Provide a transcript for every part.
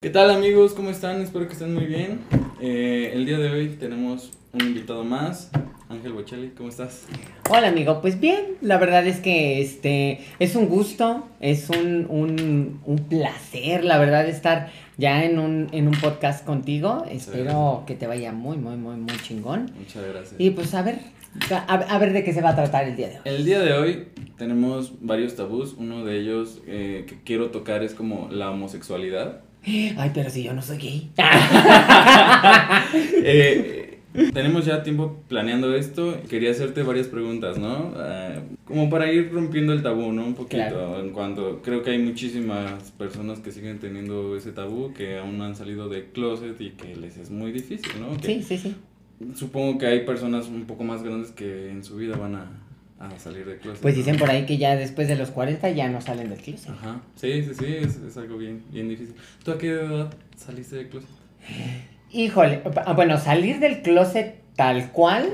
¿Qué tal amigos? ¿Cómo están? Espero que estén muy bien. Eh, el día de hoy tenemos un invitado más, Ángel Bocelli, ¿cómo estás? Hola amigo, pues bien, la verdad es que este es un gusto, es un, un, un placer, la verdad, estar ya en un, en un podcast contigo. Espero que te vaya muy, muy, muy, muy chingón. Muchas gracias. Y pues a ver, a, a ver de qué se va a tratar el día de hoy. El día de hoy tenemos varios tabús. Uno de ellos eh, que quiero tocar es como la homosexualidad. Ay, pero si yo no soy gay. Eh, tenemos ya tiempo planeando esto. Quería hacerte varias preguntas, ¿no? Eh, como para ir rompiendo el tabú, ¿no? Un poquito. Claro. En cuanto creo que hay muchísimas personas que siguen teniendo ese tabú, que aún no han salido de closet y que les es muy difícil, ¿no? Que Sí, sí, sí. Supongo que hay personas un poco más grandes que en su vida van a, a salir de closet. Pues ¿no? dicen por ahí que ya después de los 40 ya no salen del closet. Ajá. Sí, sí, sí, es, es algo bien, bien difícil. ¿Tú a qué edad saliste de closet? Híjole, ah, bueno, salir del closet tal cual,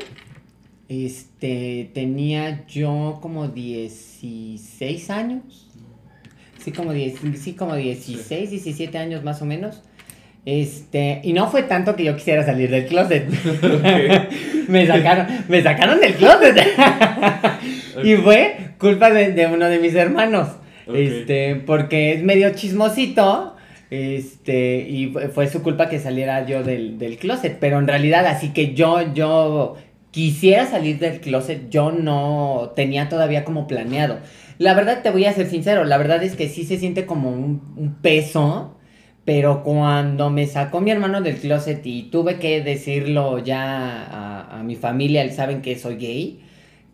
este, tenía yo como 16 años. Sí, como, 10, sí, como 16, 17 años más o menos. Este, y no fue tanto que yo quisiera salir del closet. me sacaron, me sacaron del closet. y fue culpa de, de uno de mis hermanos. Este, porque es medio chismosito. Este, y fue, fue su culpa que saliera yo del, del closet. Pero en realidad, así que yo, yo quisiera salir del closet, yo no tenía todavía como planeado. La verdad, te voy a ser sincero, la verdad es que sí se siente como un, un peso. Pero cuando me sacó mi hermano del closet y tuve que decirlo ya a, a mi familia, saben que soy gay,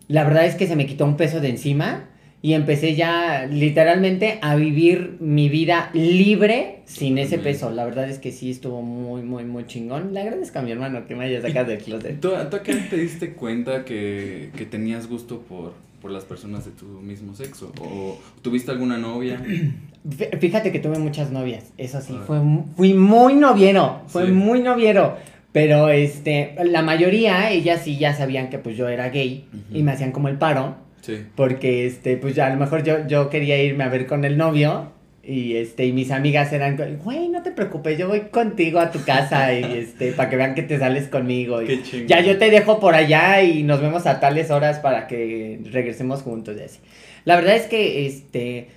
la verdad es que se me quitó un peso de encima y empecé ya literalmente a vivir mi vida libre sin ese peso. La verdad es que sí estuvo muy, muy, muy chingón. Le agradezco a mi hermano que me haya sacado del closet. ¿Tú, tú a qué te diste cuenta que, que tenías gusto por, por las personas de tu mismo sexo? ¿O tuviste alguna novia? Fí- Fíjate que tuve muchas novias, eso sí, fue, fui muy noviero, fue Sí. muy noviero. Pero este, la mayoría, ellas sí ya sabían que pues yo era gay y me hacían como el paro. Sí. Porque, este, pues ya a lo mejor yo, yo quería irme a ver con el novio. Y este, y mis amigas eran, güey, no te preocupes, yo voy contigo a tu casa y este, para que vean que te sales conmigo. Qué ya yo te dejo por allá y nos vemos a tales horas para que regresemos juntos y así. La verdad es que este,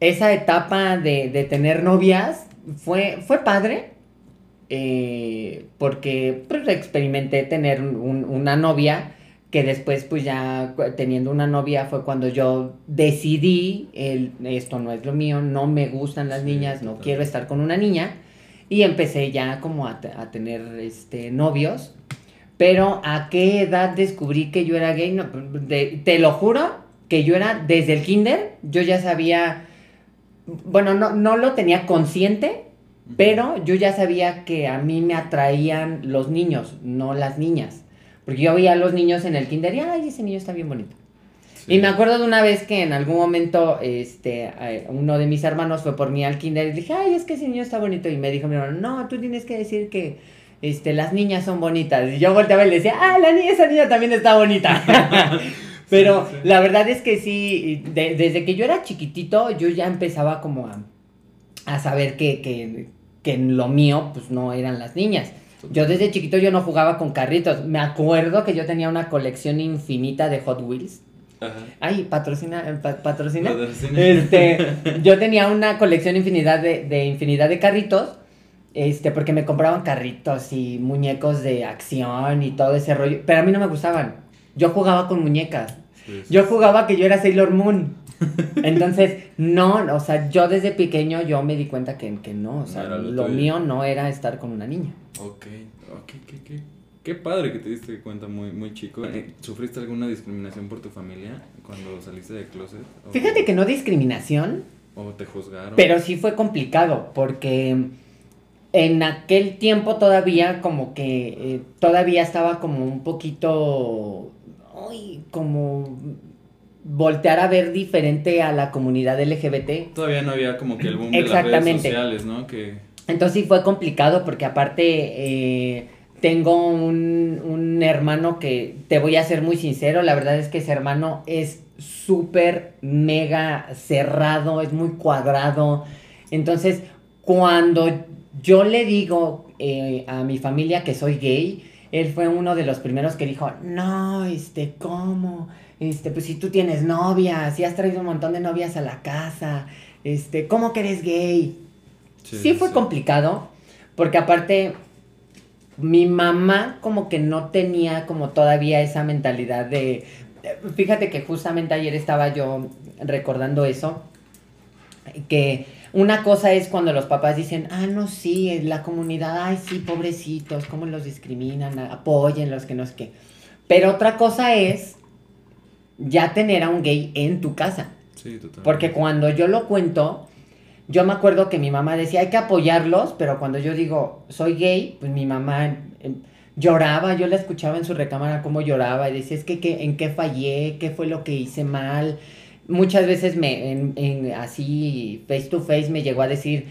esa etapa de, de tener novias fue, fue padre. eh, porque pues, experimenté tener un- una novia que después pues ya teniendo una novia fue cuando yo decidí el, esto no es lo mío, no me gustan las Sí, niñas, no total. quiero estar con una niña y empecé ya como a, te- a tener este novios. Pero a qué edad descubrí que yo era gay, no, de- te lo juro que yo era desde el kinder, yo ya sabía, bueno, no, no lo tenía consciente, pero yo ya sabía que a mí me atraían los niños, no las niñas. Porque yo veía a los niños en el kinder y, ay, ese niño está bien bonito. Sí. Y me acuerdo de una vez que en algún momento, este, eh, uno de mis hermanos fue por mí al kinder y dije, ay, es que ese niño está bonito. Y me dijo mi hermano, no, tú tienes que decir que, este, las niñas son bonitas. Y yo volteaba y le decía, ah, la niña, esa niña también está bonita. Pero Sí, sí. la verdad es que sí, de- desde que yo era chiquitito, yo ya empezaba como a, a saber que, que, que lo mío, pues no eran las niñas. Yo desde chiquito yo no jugaba con carritos. Me acuerdo que yo tenía una colección infinita de Hot Wheels. Ajá. Ay, patrocina, pa- patrocina. Patrocina. Este, yo tenía una colección infinidad de, de infinidad de carritos. Este, porque me compraban carritos y muñecos de acción y todo ese rollo. Pero a mí no me gustaban. Yo jugaba con muñecas. Sí, sí. Yo jugaba que yo era Sailor Moon. Entonces, no, o sea, yo desde pequeño yo me di cuenta que, que no, o sea, No lo mío no era estar con una niña. Ok, ok, qué, qué, qué padre que te diste cuenta muy, muy chico. Eh, ¿Sufriste alguna discriminación por tu familia cuando saliste de closet? ¿O- Fíjate que no discriminación, ¿O te juzgaron? pero sí fue complicado porque en aquel tiempo todavía como que eh, todavía estaba como un poquito, ay, como voltear a ver diferente a la comunidad LGBT. Todavía no había como que el boom de las redes Exactamente. sociales, ¿no? Que... Entonces sí fue complicado porque aparte eh, tengo un, un hermano que, te voy a ser muy sincero, la verdad es que ese hermano es súper mega cerrado, es muy cuadrado. Entonces, cuando yo le digo eh, a mi familia que soy gay, él fue uno de los primeros que dijo, no, este, ¿cómo? Este, pues si tú tienes novias, si has traído un montón de novias a la casa, este, ¿cómo que eres gay? Sí, fue complicado, porque aparte mi mamá como que no tenía como todavía esa mentalidad de, fíjate que justamente ayer estaba yo recordando eso, que una cosa es cuando los papás dicen, ah, no, sí, la comunidad, ay, sí, pobrecitos, cómo los discriminan, apoyen los que no es que. Pero otra cosa es ya tener a un gay en tu casa. Sí, totalmente. Porque cuando yo lo cuento, yo me acuerdo que mi mamá decía, hay que apoyarlos, pero cuando yo digo, soy gay, pues mi mamá em, lloraba, yo la escuchaba en su recámara cómo lloraba y decía, es que, ¿en qué fallé? ¿Qué fue lo que hice mal? Muchas veces me, en, así, face to face, me llegó a decir,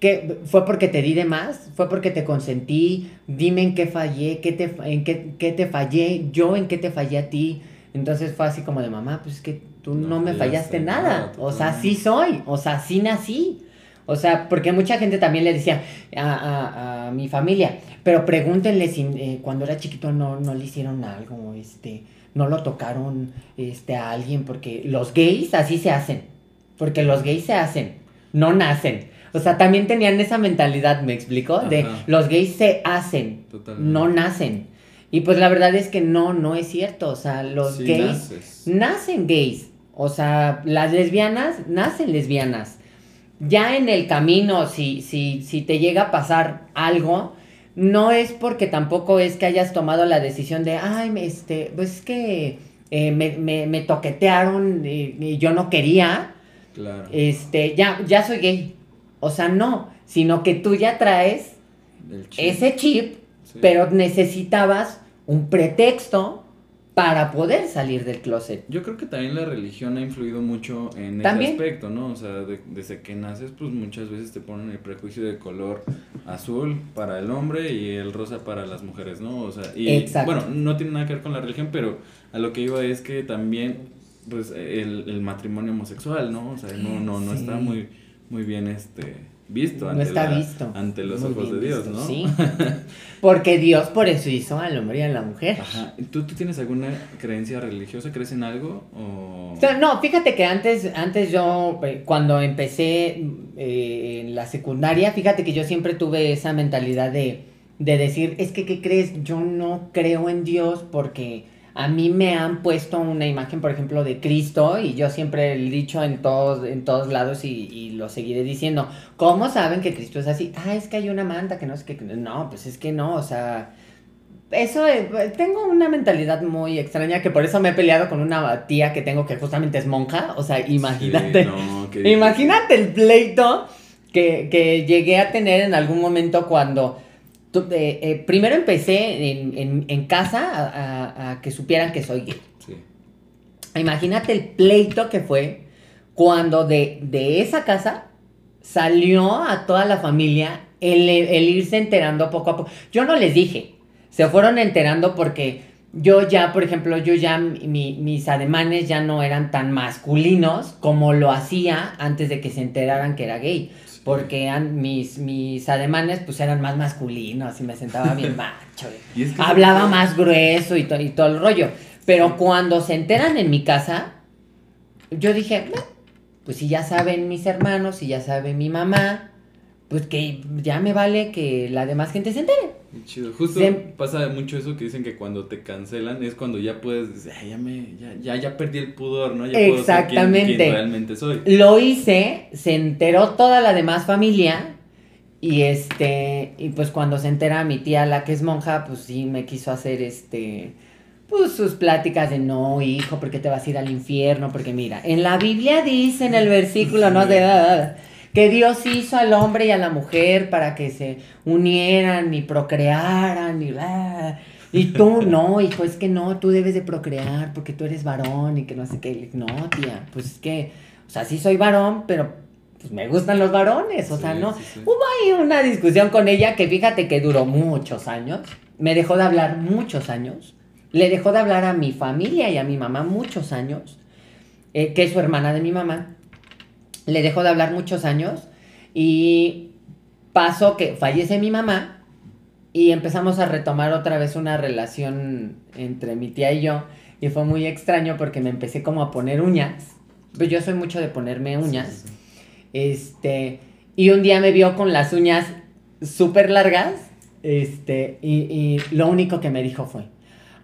que fue porque te di de más, fue porque te consentí, dime en qué fallé, qué te, en qué, qué te fallé, yo en qué te fallé a ti. Entonces fue así como de mamá, pues es que tú no, me fallaste nada. o sea, sí soy, o sea, sí nací. O sea, porque mucha gente también le decía a, mi familia, pero pregúntenle si eh, cuando era chiquito no, no le hicieron algo, este, no lo tocaron este, a alguien, porque los gays así se hacen, porque los gays se hacen, no nacen. O sea, también tenían esa mentalidad, ¿me explico? De los gays se hacen, no nacen. Y pues la verdad es que no, no es cierto. O sea, los gays nacen gays. O sea, las lesbianas nacen lesbianas. Ya en el camino, si, si, si te llega a pasar algo, no es porque tampoco es que hayas tomado la decisión de, ay, este, pues es que eh, me, toquetearon y, yo no quería. Claro. Este, ya, ya soy gay. O sea, no, sino que tú ya traes ese chip, pero necesitabas un pretexto para poder salir del closet. Yo creo que también la religión ha influido mucho en ese aspecto, ¿no? O sea, desde que naces, pues muchas veces te ponen el prejuicio de color azul para el hombre y el rosa para las mujeres, ¿no? O sea, y bueno, no tiene nada que ver con la religión, pero a lo que iba es que también, pues, el, matrimonio homosexual, ¿no? O sea, no, no, no está muy, muy bien, este visto ante, visto. ante los ojos de Dios, ¿no? Sí. Porque Dios por eso hizo al hombre y a la mujer. Ajá. ¿Tú, ¿Tú tienes alguna creencia religiosa? ¿Crees en algo? O... no, fíjate que antes, antes yo, eh, cuando empecé eh, en la secundaria, fíjate que yo siempre tuve esa mentalidad de, de decir, es que, ¿qué crees? Yo no creo en Dios porque a mí me han puesto una imagen, por ejemplo, de Cristo y yo siempre he dicho en todos, en todos lados y, lo seguiré diciendo. ¿Cómo saben que Cristo es así? Ah, es que hay una manta que no es que... No, pues es que no, o sea... Eso, tengo una mentalidad muy extraña que por eso me he peleado con una tía que tengo que justamente es monja. O sea, imagínate. imagínate el pleito que, que llegué a tener en algún momento cuando eh, eh, primero empecé en, casa a, que supieran que soy gay. Imagínate el pleito que fue cuando de, esa casa salió a toda la familia el, irse enterando poco a poco. Yo no les dije, se fueron enterando porque yo ya, por ejemplo, yo ya, mis ademanes ya no eran tan masculinos como lo hacía antes de que se enteraran que era gay porque mis, mis ademanes pues eran más masculinos y me sentaba bien macho. hablaba más grueso y, y, todo el rollo. Pero cuando se enteran en mi casa, yo dije, pues si ya saben mis hermanos, si ya sabe mi mamá, pues que ya me vale que la demás gente se entere. Chido. Justo pasa mucho eso que dicen que cuando te cancelan es cuando ya puedes decir, ya me, ya, ya, perdí el pudor, ¿no? Ya Exactamente. Puedo ser realmente soy. Lo hice, se enteró toda la demás familia y este, y pues cuando se entera mi tía, la que es monja, pues sí me quiso hacer este, pues sus pláticas de no, hijo, ¿por qué te vas a ir al infierno? Porque mira, en la Biblia dice en el versículo, no de que Dios hizo al hombre y a la mujer para que se unieran y procrearan y Y tú no, hijo, es que no, tú debes de procrear porque tú eres varón y que no sé qué. No, tía, pues es que, o sea, sí soy varón, pero pues me gustan los varones, o sea, no. Hubo ahí una discusión con ella que fíjate que duró muchos años, me dejó de hablar muchos años, le dejó de hablar a mi familia y a mi mamá muchos años, eh, que es su hermana de mi mamá le dejó de hablar muchos años y pasó que fallece mi mamá y empezamos a retomar otra vez una relación entre mi tía y yo. Y fue muy extraño porque me empecé como a poner uñas. Pues yo soy mucho de ponerme uñas. Este, y un día me vio con las uñas súper largas. Este, y, y lo único que me dijo fue,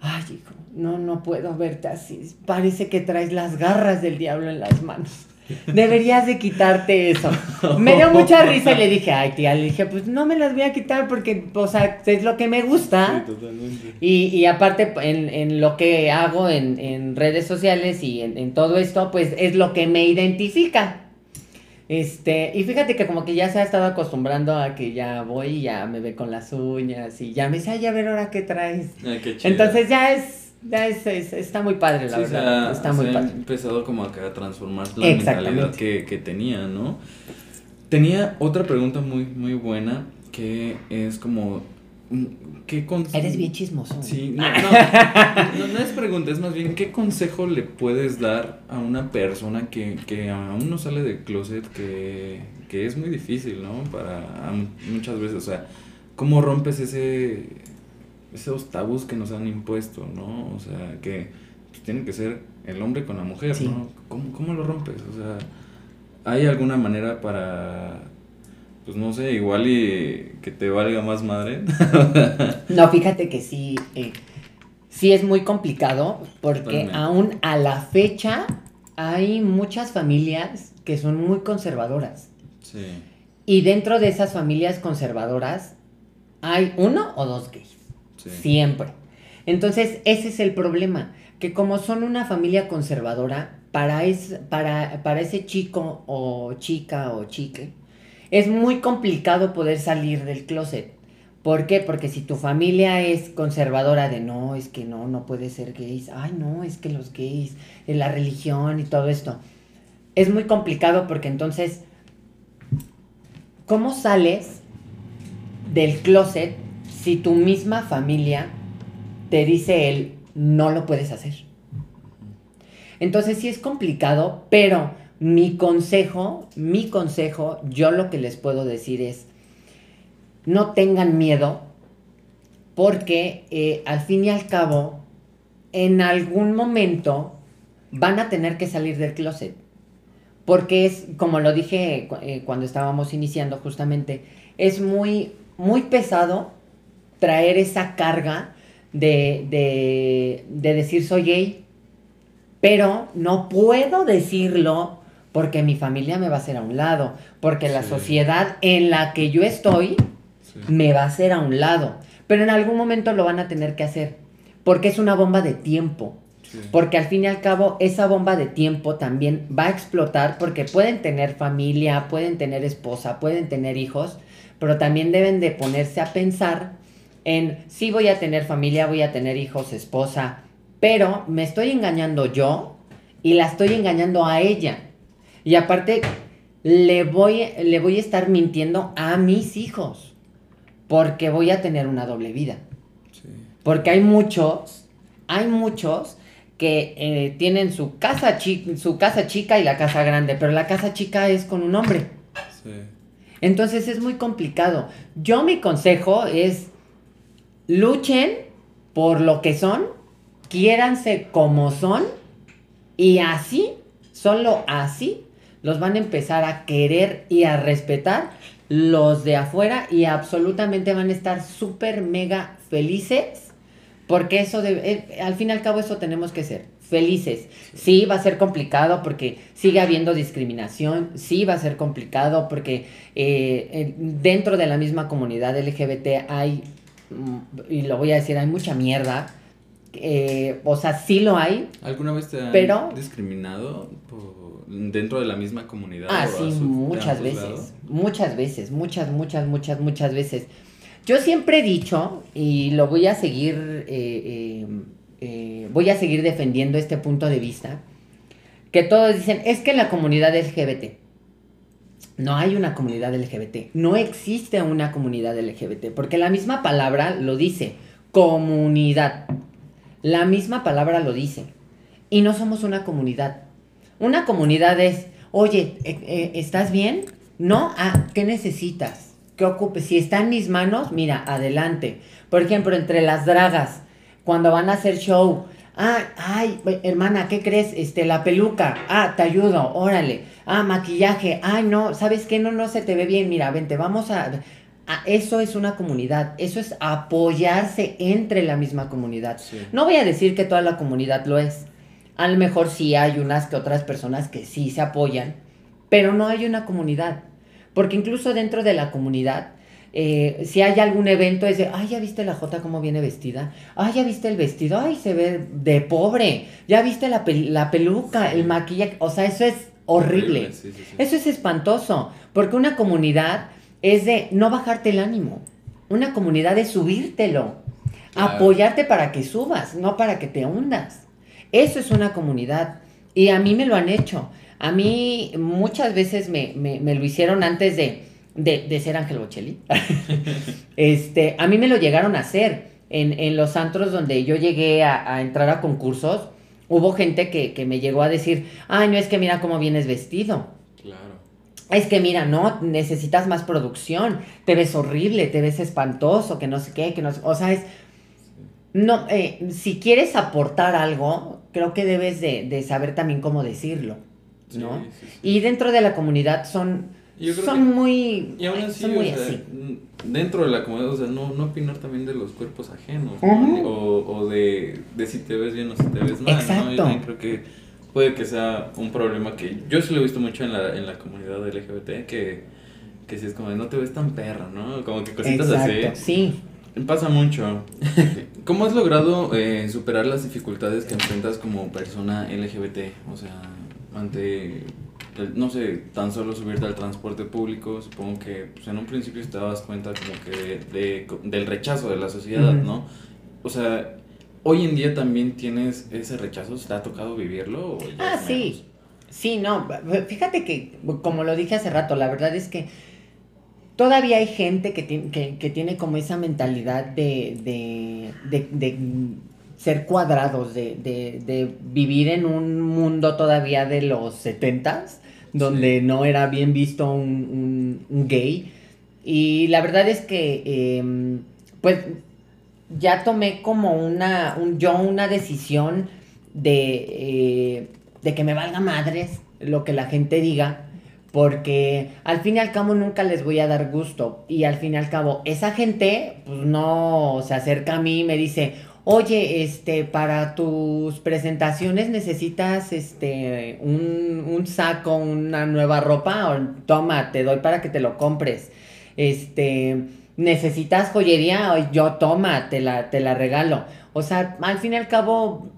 ay, hijo, no, no puedo verte así. Parece que traes las garras del diablo en las manos. Deberías de quitarte eso. Me dio mucha risa y le dije, ay tía, le dije, pues no me las voy a quitar porque, o sea, es lo que me gusta. Sí, totalmente. Y, y aparte, en, en, lo que hago en, en redes sociales y en, en, todo esto, pues es lo que me identifica. Este, y fíjate que como que ya se ha estado acostumbrando a que ya voy y ya me ve con las uñas y ya me dice, ay, a ver ahora qué traes. Ay, qué chido. Entonces ya es es, está muy padre, la verdad. está muy padre. empezado como acá a transformar la mentalidad que, que, tenía, ¿no? Tenía otra pregunta muy, muy buena que es como. Mm, ¿qué Eres bien chismoso. Sí, no, no, no, es pregunta, es más bien, ¿qué consejo le puedes dar a una persona que, que aún no sale del closet, que, que es muy difícil, ¿no? Para muchas veces, o sea, ¿cómo rompes ese, esos tabús que nos han impuesto, ¿no? O sea, que pues, tiene que ser el hombre con la mujer, ¿no? ¿Cómo, ¿Cómo, lo rompes? O sea, ¿hay alguna manera para, pues no sé, igual y que te valga más madre? no, fíjate que sí, eh, sí es muy complicado porque aún a la fecha hay muchas familias que son muy conservadoras. Sí. Y dentro de esas familias conservadoras hay uno o dos gays. Siempre. Entonces, ese es el problema, que como son una familia conservadora, para, es, para, para ese chico o chica o chique, es muy complicado poder salir del closet. ¿Por qué? Porque si tu familia es conservadora de no, es que no, no puede ser gays, ay no, es que los gays, la religión y todo esto, es muy complicado porque entonces, ¿cómo sales del closet si tu misma familia te dice él, no lo puedes hacer. Entonces sí es complicado, pero mi consejo, mi consejo, yo lo que les puedo decir es, no tengan miedo, porque eh, al fin y al cabo, en algún momento van a tener que salir del closet. Porque es, como lo dije eh, cuando estábamos iniciando justamente, es muy, muy pesado traer esa carga de, de, decir soy gay, pero no puedo decirlo porque mi familia me va a hacer a un lado, porque la sociedad en la que yo estoy me va a hacer a un lado, pero en algún momento lo van a tener que hacer, porque es una bomba de tiempo. Porque al fin y al cabo esa bomba de tiempo también va a explotar porque pueden tener familia, pueden tener esposa, pueden tener hijos, pero también deben de ponerse a pensar en sí voy a tener familia, voy a tener hijos, esposa, pero me estoy engañando yo y la estoy engañando a ella. Y aparte, le voy, le voy a estar mintiendo a mis hijos, porque voy a tener una doble vida. Porque hay muchos, hay muchos que eh, tienen su casa, su casa chica y la casa grande, pero la casa chica es con un hombre. Entonces es muy complicado. Yo mi consejo es luchen por lo que son, quiéranse como son y así, solo así, los van a empezar a querer y a respetar los de afuera y absolutamente van a estar súper mega felices porque eso de, eh, al fin y al cabo eso tenemos que ser felices. Sí, va a ser complicado porque sigue habiendo discriminación, sí va a ser complicado porque eh, dentro de la misma comunidad LGBT hay y lo voy a decir, hay mucha mierda. Eh, o sea, sí lo hay. ¿Alguna vez te han discriminado dentro de la misma comunidad? Ah, sí, muchas veces. Muchas veces, muchas, muchas, muchas, muchas veces. Yo siempre he dicho, y lo voy a seguir, eh, eh, voy a seguir defendiendo este punto de vista, que todos dicen, es que la comunidad LGBT. No hay una comunidad LGBT, no existe una comunidad LGBT, porque la misma palabra lo dice, comunidad. La misma palabra lo dice. Y no somos una comunidad. Una comunidad es, oye, eh, eh, ¿estás bien? No, ah, ¿qué necesitas? que ocupe, si está en mis manos, mira, adelante. Por ejemplo, entre las dragas, cuando van a hacer show, ay, ay, hermana, ¿qué crees? Este, la peluca, ah, te ayudo, órale, ah, maquillaje, ay, no, ¿sabes qué? No, no se te ve bien, mira, vente, vamos a... eso es una comunidad, eso es apoyarse entre la misma comunidad. No voy a decir que toda la comunidad lo es. A lo mejor sí hay unas que otras personas que sí se apoyan, pero no hay una comunidad. Porque incluso dentro de la comunidad, eh, si hay algún evento, es de, ay, ya viste la Jota cómo viene vestida, ay, ya viste el vestido, ay, se ve de pobre, ya viste la, peluca, el maquillaje, o sea, eso es horrible. eso es espantoso, porque una comunidad es de no bajarte el ánimo, una comunidad es subírtelo, apoyarte para que subas, no para que te hundas. Eso es una comunidad. Y a mí me lo han hecho. A mí muchas veces me, lo hicieron antes de, de, ser Ángel Bocelli. este, a mí me lo llegaron a hacer. En, los antros donde yo llegué a, entrar a concursos, hubo gente que, me llegó a decir, ay, no es que mira cómo vienes vestido. Claro. Es que mira, no, necesitas más producción, te ves horrible, te ves espantoso, que no sé qué, que no sé, o sea, es, no, eh, si quieres aportar algo, creo que debes de saber también cómo decirlo. ¿no? Y dentro de la comunidad son, son muy, y aún así, muy así. Dentro de la comunidad, o sea, no, no opinar también de los cuerpos ajenos, o, o de, de, si te ves bien o si te ves mal, Exacto. Yo creo que puede que sea un problema que yo sí lo he visto mucho en la, en la comunidad LGBT, que, que si es como de no te ves tan perro, ¿no? Como que cositas Exacto, así. sí. Pasa mucho. ¿Cómo has logrado eh, superar las dificultades que enfrentas como persona LGBT? O sea, ante, no sé, tan solo subirte al transporte público, supongo que pues, en un principio te dabas cuenta como que de, del rechazo de la sociedad, ¿no? O sea, hoy en día también tienes ese rechazo, ¿te ha tocado vivirlo? ah, sí. Sí, no, fíjate que, como lo dije hace rato, la verdad es que todavía hay gente que, tiene, que, tiene como esa mentalidad de, de, de ser cuadrados, de, de, de, vivir en un mundo todavía de los setentas, donde no era bien visto un, un, gay. Y la verdad es que, em, pues, ya tomé como una, un, yo una decisión de, eh, de que me valga madres lo que la gente diga, porque al fin y al cabo nunca les voy a dar gusto. Y al fin y al cabo, esa gente, pues no se acerca a mí y me dice, oye, este, para tus presentaciones necesitas, este, un, un saco, una nueva ropa, o, toma, te doy para que te lo compres. Este, necesitas joyería, yo toma, te la, te la regalo. O sea, al fin y al cabo,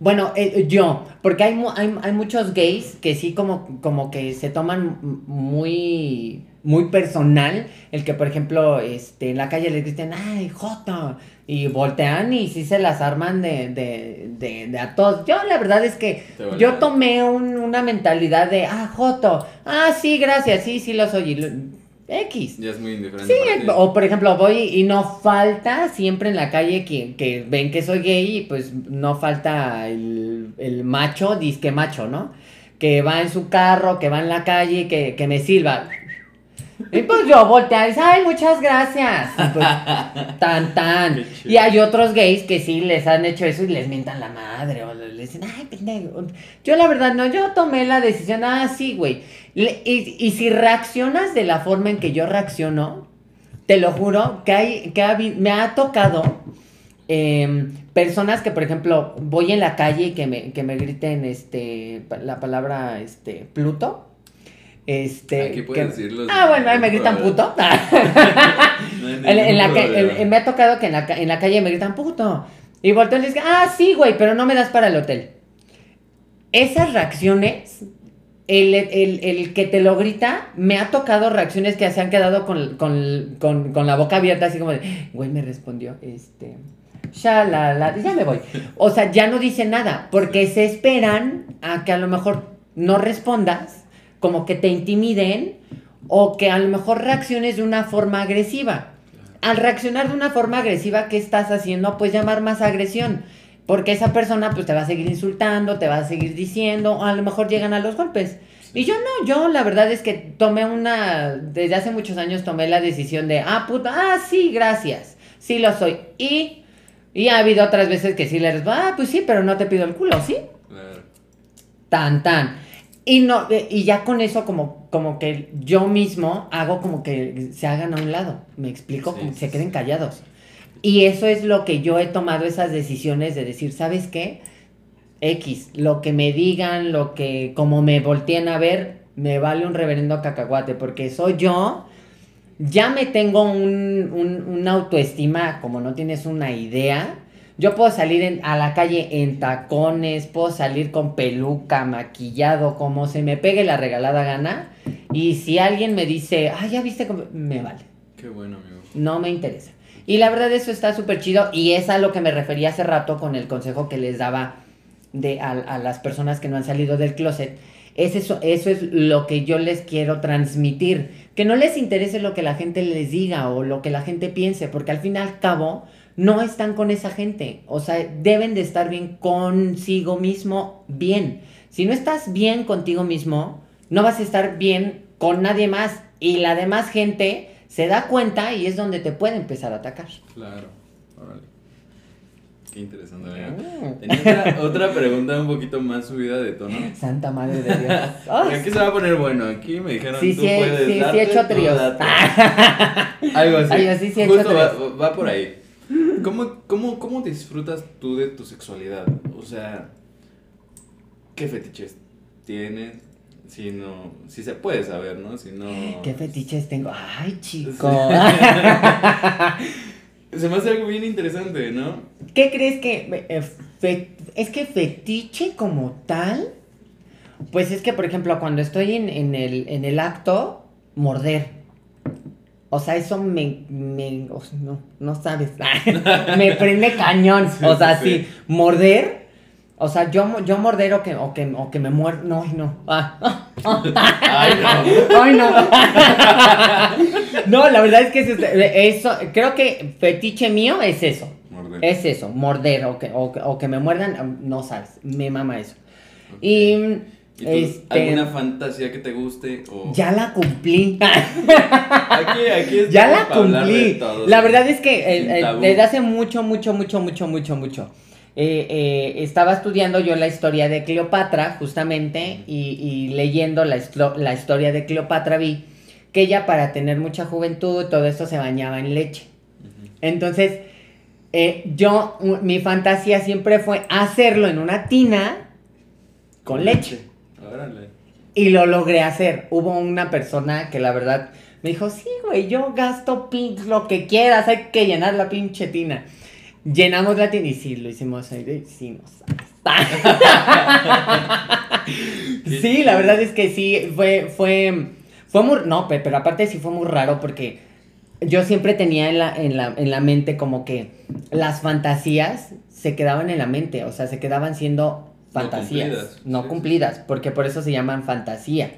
bueno, eh, yo, porque hay, hay, hay, muchos gays que sí como, como que se toman muy, muy personal el que, por ejemplo, este, en la calle les dicen, ay, Jota, y voltean y sí se las arman de, de, de, de a todos. Yo la verdad es que yo tomé una mentalidad de, ah, Joto, ah, sí, gracias, sí, sí lo soy. X. Ya es muy indiferente. Sí, o por ejemplo, voy y no falta siempre en la calle que, que ven que soy gay y pues no falta el, el macho, disque macho, ¿no? Que va en su carro, que va en la calle, que, que me silba. Y pues yo volteé y dice, ay, muchas gracias. Y pues, tan, tan. Y hay otros gays que sí les han hecho eso y les mientan la madre. O les dicen, ay, pendejo. Yo la verdad no, yo tomé la decisión, ah, sí, güey. Y, y, si reaccionas de la forma en que yo reacciono, te lo juro que, hay, que me ha tocado em, personas que, por ejemplo, voy en la calle y que me, que me griten este, la palabra este, Pluto. Este, Aquí puedes decirlo. Ah, bueno, ahí me gritan puto. en, la me ha tocado que en la, en la calle me gritan puto. Y volteo y les digo, ah, sí, güey, pero no me das para el hotel. Esas reacciones, el, el, que te lo grita, me ha tocado reacciones que se han quedado con, con, con, con la boca abierta, así como de, güey, me respondió, este, ya la, ya me voy. O sea, ya no dice nada, porque se esperan a que a lo mejor no respondas como que te intimiden o que a lo mejor reacciones de una forma agresiva. Al reaccionar de una forma agresiva, ¿qué estás haciendo? Pues llamar más agresión. Porque esa persona pues te va a seguir insultando, te va a seguir diciendo, o a lo mejor llegan a los golpes. Y yo no, yo la verdad es que tomé una, desde hace muchos años tomé la decisión de, ah, puta, ah, sí, gracias, sí lo soy. Y, y ha habido otras veces que sí le digo, ah, pues sí, pero no te pido el culo, ¿sí? Tan, tan. Y, no, y ya con eso como, como que yo mismo hago como que se hagan a un lado, me explico, como que se queden callados. Y eso es lo que yo he tomado esas decisiones de decir, ¿sabes qué? X, lo que me digan, lo que, como me volteen a ver, me vale un reverendo cacahuate, porque soy yo, ya me tengo un, un, una autoestima, como no tienes una idea. Yo puedo salir a la calle en tacones, puedo salir con peluca, maquillado, como se me pegue la regalada gana. Y si alguien me dice, ah, ya viste cómo... Me vale. Qué bueno, amigo. No me interesa. Y la verdad eso está súper chido y es a lo que me refería hace rato con el consejo que les daba de, a, las personas que no han salido del closet. Es eso, eso es lo que yo les quiero transmitir. Que no les interese lo que la gente les diga o lo que la gente piense, porque al fin y al cabo no están con esa gente. O sea, deben de estar bien consigo mismo, bien. Si no estás bien contigo mismo, no vas a estar bien con nadie más. Y la demás gente se da cuenta y es donde te puede empezar a atacar. Claro, órale. Qué interesante. Ah. Tenía otra, pregunta un poquito más subida de tono. Santa madre de Dios. aquí se va a poner bueno. Aquí me dijeron sí, tú sí, puedes sí, sí, he hecho tríos. Algo así. Sí he Justo va, va, por ahí. ¿Cómo, cómo, ¿Cómo disfrutas tú de tu sexualidad? O sea, ¿qué fetiches tienes? si no, si se puede saber, ¿no? Si no... ¿Qué fetiches tengo? Ay, chico. se me hace algo bien interesante, ¿no? ¿Qué crees que... Eh, es que fetiche como tal, pues es que, por ejemplo, cuando estoy en, el, en el acto, morder. O sea, eso me, me no, no sabes, me prende cañón. o sea, sí, morder o sea, yo, yo morder o que, o que, o que me muer... No, no. Ah. Ay, no. Ay, no. no, la verdad es que eso, creo que fetiche mío es eso. Morder. Es eso, morder o que, o, que me muerdan, no sabes, me mama eso. Y... este, ¿Alguna fantasía que te guste? O... Ya la cumplí. aquí, aquí es ya la cumplí. la verdad es que desde hace mucho, mucho, mucho, mucho, mucho, mucho eh, eh, estaba estudiando yo la historia de Cleopatra, justamente, y, leyendo la, la, historia de Cleopatra vi que ella para tener mucha juventud, todo esto se bañaba en leche. Entonces, eh, yo, mi fantasía siempre fue hacerlo en una tina con leche. Y lo logré hacer. Hubo una persona que la verdad me dijo, sí, güey, yo gasto pink lo que quieras, hay que llenar la pinche tina. Llenamos la tienda y sí, lo hicimos ahí, sí, sí, la verdad es que sí, fue, fue, fue muy, no, pero aparte sí fue muy raro porque yo siempre tenía en la, en la, en la mente como que las fantasías se quedaban en la mente, o sea, se quedaban siendo fantasías, no cumplidas, porque por eso se llaman fantasía.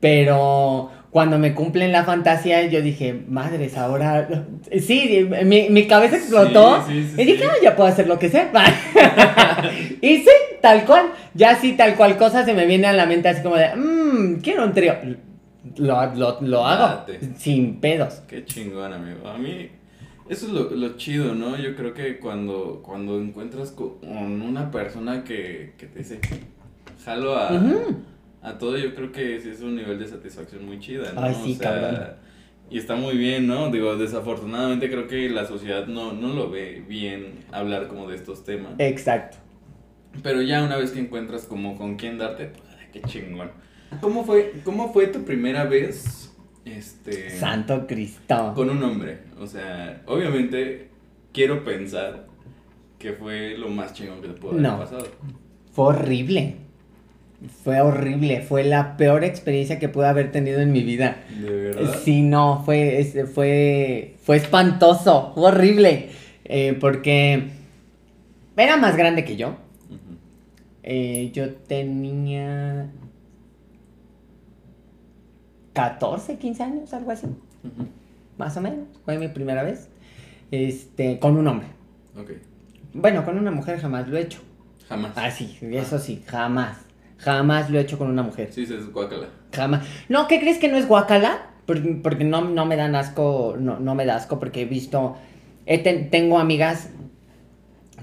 Pero cuando me cumplen la fantasía, yo dije, madres, ahora. Sí, mi, mi cabeza explotó. y dije, ah, ya puedo hacer lo que sea. y sí, tal cual. Ya sí, tal cual cosa se me viene a la mente así como de, mmm, quiero un trío. Lo, lo, lo hago. Sin pedos. Qué chingón, amigo. A mí. Eso es lo, lo, chido, ¿no? Yo creo que cuando, cuando encuentras con una persona que, que te dice, jalo a a todo, yo creo que sí es un nivel de satisfacción muy chida, ¿no? Ay, sí, cabrón. Y está muy bien, ¿no? Digo, desafortunadamente creo que la sociedad no, no lo ve bien hablar como de estos temas. Exacto. Pero ya una vez que encuentras como con quién darte, pues, qué chingón. ¿Cómo fue, ¿Cómo fue tu primera vez? Este. Santo Cristo. Con un hombre. O sea, obviamente quiero pensar que fue lo más chingón que te pudo haber pasado. Fue horrible. Fue horrible, fue la peor experiencia que pude haber tenido en mi vida. ¿De verdad? Sí, no, fue, fue, fue espantoso, fue horrible, eh, porque era más grande que yo. Eh, yo tenía 14, 15 años, algo así. Más o menos, fue mi primera vez. Este, con un hombre. Ok. Bueno, con una mujer jamás lo he hecho. Jamás. Ah, sí, eso sí, jamás Jamás lo he hecho con una mujer. Sí, es guacala. Jamás. No, ¿qué crees que no es guacala? Porque, no, no, me dan asco, no, no me da asco porque he visto, tengo amigas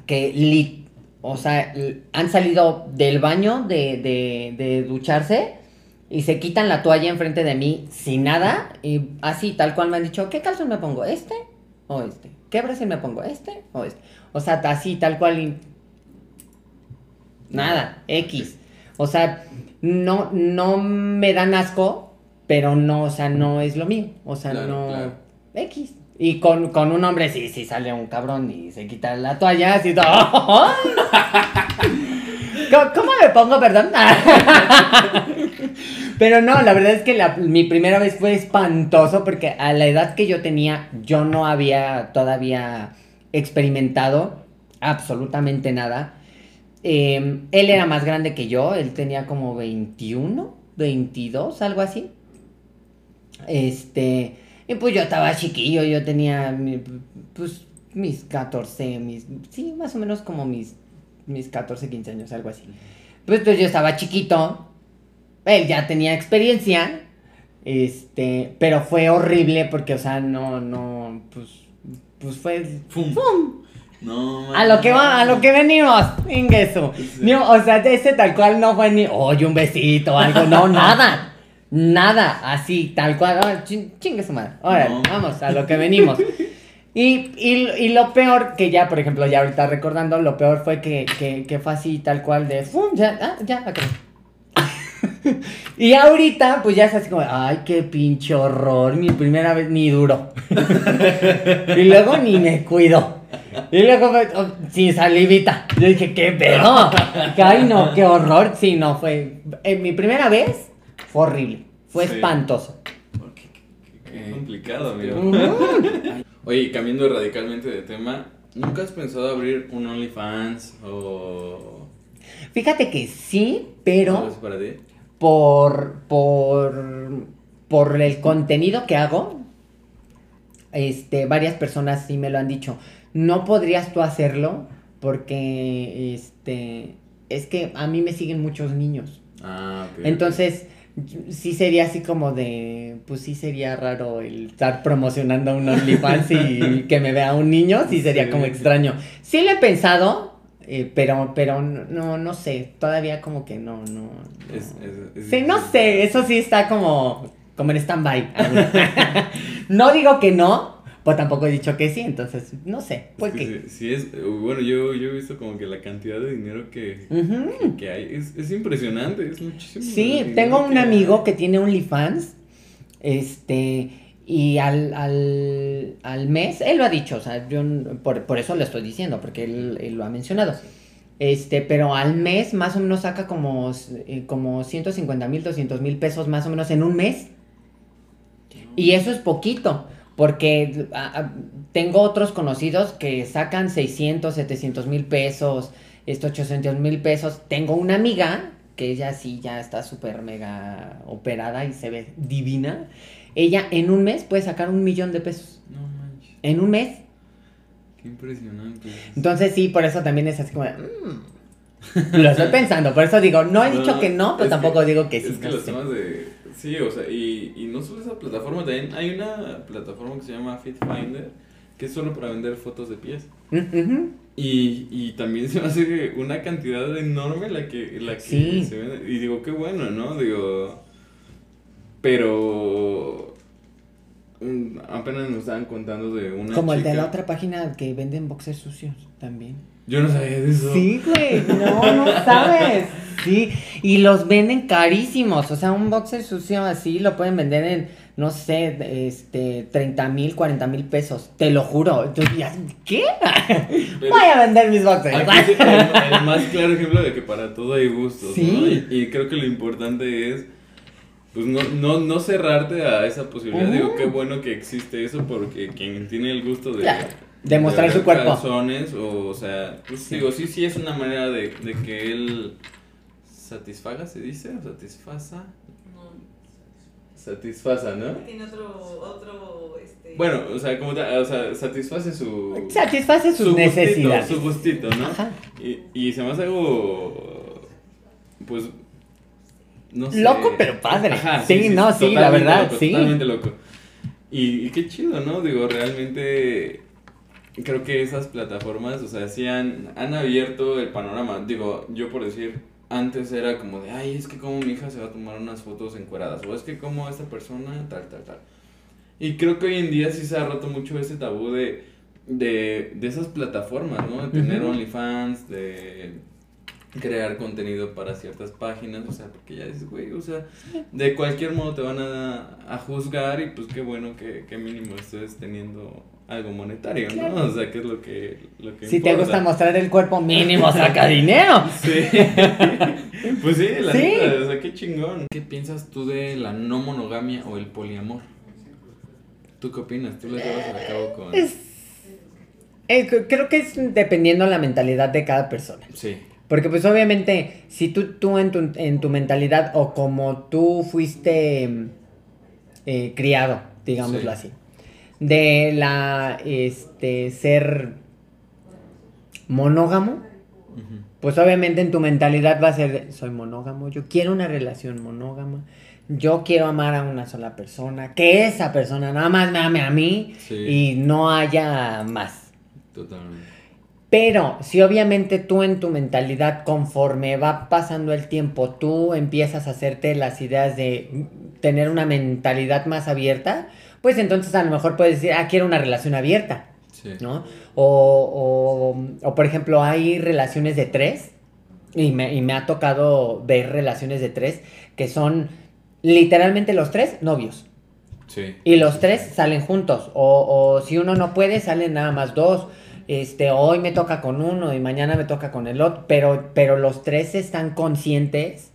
que, o sea, han salido del baño de, de, de ducharse y se quitan la toalla enfrente de mí sin nada y así tal cual me han dicho, ¿qué calzón me pongo? ¿Este o este? ¿Qué brazo me pongo? ¿Este o este? O sea, así tal cual nada, X. O sea, no, no me dan asco, pero no, o sea, no es lo mío. O sea, no. X. Y con, con, un hombre sí, sí sale un cabrón y se quita la toalla así todo. ¿Cómo, me pongo, perdón? Pero no, la verdad es que mi primera vez fue espantoso porque a la edad que yo tenía yo no había todavía experimentado absolutamente nada. Em, él era más grande que yo, él tenía como 21, 22, algo así. Este, y pues yo estaba chiquillo, yo tenía pues mis 14, mis, sí, más o menos como mis, mis 14, 15 años, algo así. Pues entonces yo estaba chiquito, él ya tenía experiencia, este, pero fue horrible porque, o sea, no, no, pues, pues fue, ¡fum! No, a lo que va, a lo que venimos, ingreso. o sea, ese tal cual no fue ni, oye, un besito o algo, no, nada. Nada, así, tal cual. Oh, chingue su madre. Ahora, vamos, a lo que venimos. Y, y, lo peor, que ya, por ejemplo, ya ahorita recordando, lo peor fue que, que, que fue así, tal cual, de, ¡fum! Ya, ah, ya, acá. y ahorita, pues ya es así como, ay, qué pinche horror, mi primera vez ni duro. y luego ni me cuido. Y luego, oh, sin salivita. Yo dije, qué pedo. ay, no, qué horror. Sí, no, fue. En mi primera vez fue horrible. Fue espantoso. Qué, complicado, amigo. Oye, cambiando radicalmente de tema, ¿nunca has pensado abrir un OnlyFans o.? Fíjate que sí, pero. ¿Es para ti? Por, por, por el contenido que hago, este, varias personas sí me lo han dicho. No podrías tú hacerlo porque, este, es que a mí me siguen muchos niños. Ah, Entonces, sí sería así como de, pues sí sería raro el estar promocionando un OnlyFans y que me vea un niño, sí sería como extraño. Sí lo he pensado, eh, pero, pero no, no sé, todavía como que no, no. sí, no sé, eso sí está como, como en stand-by. no digo que no, pues tampoco he dicho que sí, entonces no sé. ¿por qué? Sí, es, bueno, yo, yo he visto como que la cantidad de dinero que, que, hay es, es, impresionante, es muchísimo. Sí, tengo un amigo que tiene OnlyFans, este, y al, al, al, mes, él lo ha dicho, o sea, yo por, eso lo estoy diciendo, porque él, lo ha mencionado. Este, pero al mes más o menos saca como, eh, como 150 mil, 200 mil pesos más o menos en un mes. Y eso es poquito, porque tengo otros conocidos que sacan 600, 700 mil pesos, estos 800 mil pesos. Tengo una amiga que ella sí ya está súper mega operada y se ve divina ella en un mes puede sacar un millón de pesos. No manches. En un mes. Qué impresionante. Entonces sí, por eso también es así como... Mm". Lo estoy pensando, por eso digo, no he dicho que no, pero tampoco digo que sí. Es que los temas de... Sí, o sea, y, y no solo esa plataforma, también hay una plataforma que se llama FitFinder, que es solo para vender fotos de pies. y, y también se me hace una cantidad enorme la que, la que se vende. Y digo, qué bueno, ¿no? Digo, pero mm, apenas nos estaban contando de una. Como el de la otra página que venden boxers sucios también. Yo no sabía de eso. Sí, güey. No, no sabes. Sí. Y los venden carísimos. O sea, un boxer sucio así lo pueden vender en, no sé, este, 30 mil, 40 mil pesos. Te lo juro. Entonces, ¿qué? Voy a vender mis boxers. el, más claro ejemplo de que para todo hay gustos. ¿Sí? y creo que lo importante es pues no, no, no cerrarte a esa posibilidad. Digo, qué bueno que existe eso porque quien tiene el gusto de... Demostrar su cuerpo. o, o sea, pues digo, sí, sí es una manera de, de que él satisfaga, se dice, o satisfaza. No. Satisfaza, ¿no? Tiene otro, otro, este... Bueno, o sea, como o sea, satisface su... Satisface sus su necesidades. su gustito, ¿no? Y, y se me hace algo, pues, no sé. Loco, pero padre. sí, no, sí, la verdad, sí. Totalmente loco. Y, y, qué chido, ¿no? Digo, realmente creo que esas plataformas, o sea, sí han, han abierto el panorama. Digo, yo por decir, antes era como de, ay, es que como mi hija se va a tomar unas fotos encueradas, o es que como esta persona, tal, tal, tal. Y creo que hoy en día sí se ha roto mucho ese tabú de, de, de esas plataformas, ¿no? De tener OnlyFans, de crear contenido para ciertas páginas, o sea, porque ya dices, güey, o sea, de cualquier modo te van a, a juzgar y pues qué bueno que, que mínimo estés teniendo algo monetario, ¿no? O sea, que es lo que... Lo que si te gusta mostrar el cuerpo mínimo, saca dinero. Sí. pues sí, la ¿Sí? o sea, qué chingón. ¿Qué piensas tú de la no monogamia o el poliamor? ¿Tú qué opinas? ¿Tú lo llevas a cabo con...? Eh, creo que es dependiendo la mentalidad de cada persona. Sí. Porque pues obviamente, si tú, tú en, tu, en tu mentalidad o como tú fuiste eh, criado, digámoslo así, de la, este, ser monógamo, pues obviamente en tu mentalidad va a ser, soy monógamo, yo quiero una relación monógama, yo quiero amar a una sola persona, que esa persona nada más me ame a mí y no haya más. Totalmente. Pero si obviamente tú en tu mentalidad, conforme va pasando el tiempo, tú empiezas a hacerte las ideas de tener una mentalidad más abierta, pues entonces a lo mejor puedes decir, ah, quiero una relación abierta, ¿no? O, o, o, por ejemplo, hay relaciones de tres, y me, y me ha tocado ver relaciones de tres, que son literalmente los tres novios. Sí. Y los tres salen juntos, o, o si uno no puede, salen nada más dos este, hoy me toca con uno y mañana me toca con el otro, pero, pero los tres están conscientes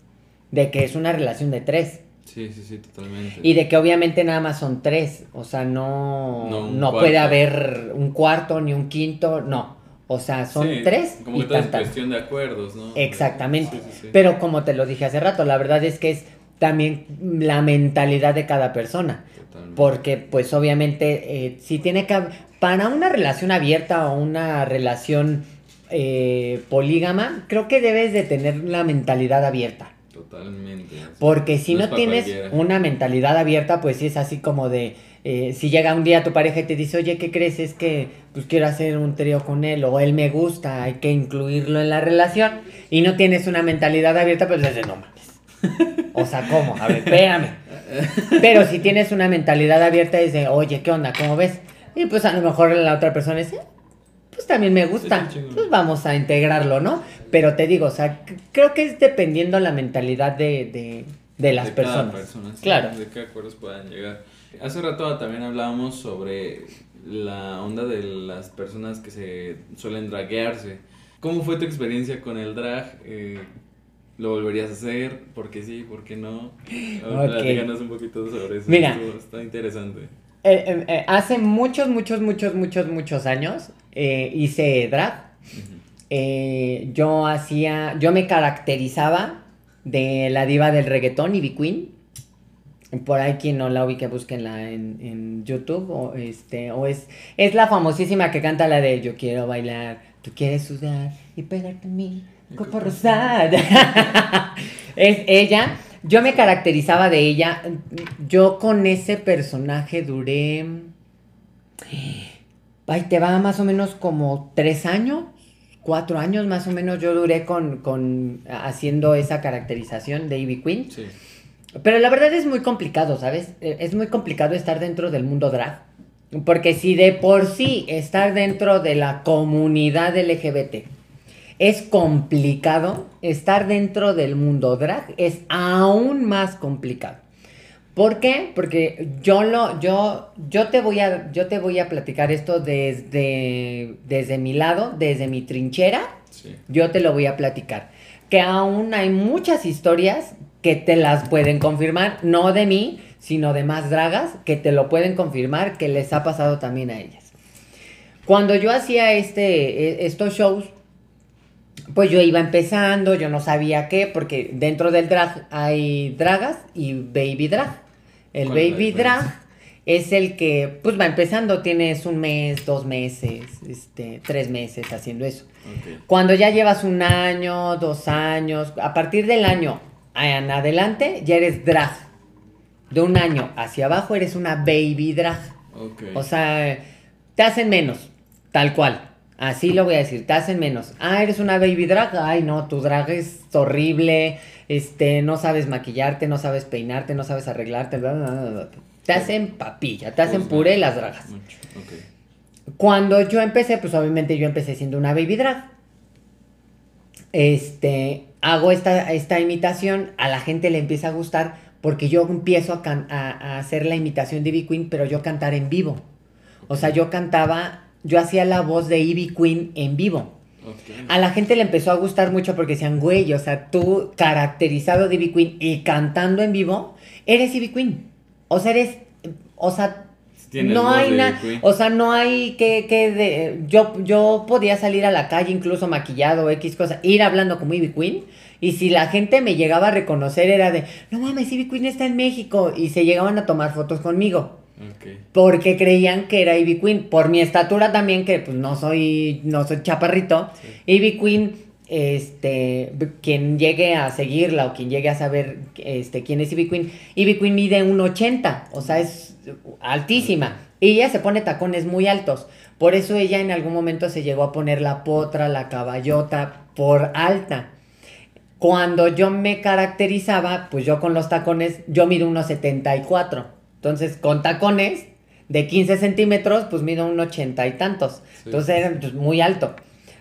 de que es una relación de tres. Sí, sí, sí, totalmente. Y de que obviamente nada más son tres, o sea, no, no, puede haber un cuarto ni un quinto, no. O sea, son tres. Como que todo es cuestión de acuerdos, ¿no? Exactamente. Pero como te lo dije hace rato, la verdad es que es también la mentalidad de cada persona. Totalmente. Porque pues obviamente eh, si tiene que para una relación abierta o una relación eh, polígama, creo que debes de tener la mentalidad abierta. Totalmente. Porque si no, tienes una mentalidad abierta, pues sí es así como de, eh, si llega un día tu pareja y te dice, oye, ¿qué crees? Es que pues quiero hacer un trío con él o él me gusta, hay que incluirlo en la relación y no tienes una mentalidad abierta, pues desde no mames. O sea, ¿cómo? A ver, espérame. Pero si tienes una mentalidad abierta, dice, oye, ¿qué onda? ¿Cómo ves? Y pues a lo mejor la otra persona dice, pues también me gusta, pues vamos a integrarlo, ¿no? Pero te digo, o sea, creo que es dependiendo la mentalidad de, de, las personas. claro. De qué acuerdos puedan llegar. Hace rato también hablábamos sobre la onda de las personas que se suelen draguearse. ¿Cómo fue tu experiencia con el drag? Eh, ¿Lo volverías a hacer? ¿Por qué sí? ¿Por qué no? Okay. Díganos un poquito sobre eso. Mira, está interesante. Eh, eh, eh, hace muchos, muchos, muchos, muchos, muchos años hice drag. yo hacía, yo me caracterizaba de la diva del reggaetón, Ivy Queen. Por ahí quien no la ubique, búsquenla en, en YouTube. O, este, o es, es la famosísima que canta la de Yo quiero bailar, tú quieres sudar y pegarte a mí, copo rosada. es ella. Yo me caracterizaba de ella. Yo con ese personaje duré. Ay, te va más o menos como tres años, cuatro años más o menos. Yo duré con, con haciendo esa caracterización de Ivy Queen. Sí. Pero la verdad es muy complicado, ¿sabes? E, es muy complicado estar dentro del mundo drag. Porque si de por sí estar dentro de la comunidad LGBT es complicado, estar dentro del mundo drag es aún más complicado. ¿Por qué? Porque yo lo, yo, yo te voy a, yo te voy a platicar esto desde, desde mi lado, desde mi trinchera. Yo te lo voy a platicar. Que aún hay muchas historias que te las pueden confirmar, no de mí, sino de más dragas, que te lo pueden confirmar, que les ha pasado también a ellas. Cuando yo hacía este, e, estos shows, pues yo iba empezando, yo no sabía qué, porque dentro del drag hay dragas y baby drag. El baby drag es el que, pues va empezando, tienes un mes, dos meses, este, tres meses haciendo eso. Cuando ya llevas un año, dos años, a partir del año en adelante ya eres drag. De un año hacia abajo eres una baby drag. O sea, te hacen menos, tal cual. Así lo voy a decir, te hacen menos. Ah, eres una baby drag. Ay, no, tu drag es horrible. Este, no sabes maquillarte, no sabes peinarte, no sabes arreglarte. Te hacen papilla, te hacen puré las dragas. Cuando yo empecé, pues obviamente yo empecé siendo una baby drag. Este, hago esta, esta imitación, a la gente le empieza a gustar porque yo empiezo a, a hacer la imitación de Ivy Queen, pero yo cantar en vivo. O sea, yo cantaba yo hacía la voz de Ivy Queen en vivo. A la gente le empezó a gustar mucho porque decían, güey, o sea, tú caracterizado de Ivy Queen y cantando en vivo, eres Ivy Queen. O sea, eres, o sea, no hay nada, o sea, no hay que, que de, yo, yo podía salir a la calle incluso maquillado, X cosas, ir hablando como Ivy Queen. Y si la gente me llegaba a reconocer era de, no mames, Ivy Queen está en México. Y se llegaban a tomar fotos conmigo. Porque creían que era Ivy Queen. Por mi estatura también, que pues no soy, no soy chaparrito. Ivy Queen, este, quien llegue a seguirla o quien llegue a saber este, quién es Ivy Queen. Ivy Queen mide 1,80, o sea, es altísima. Y ella se pone tacones muy altos. Por eso ella en algún momento se llegó a poner la potra, la caballota, por alta. Cuando yo me caracterizaba, pues yo con los tacones, yo mido 1,74 entonces, con tacones de 15 centímetros, pues mido un ochenta y tantos. Entonces, era pues, muy alto.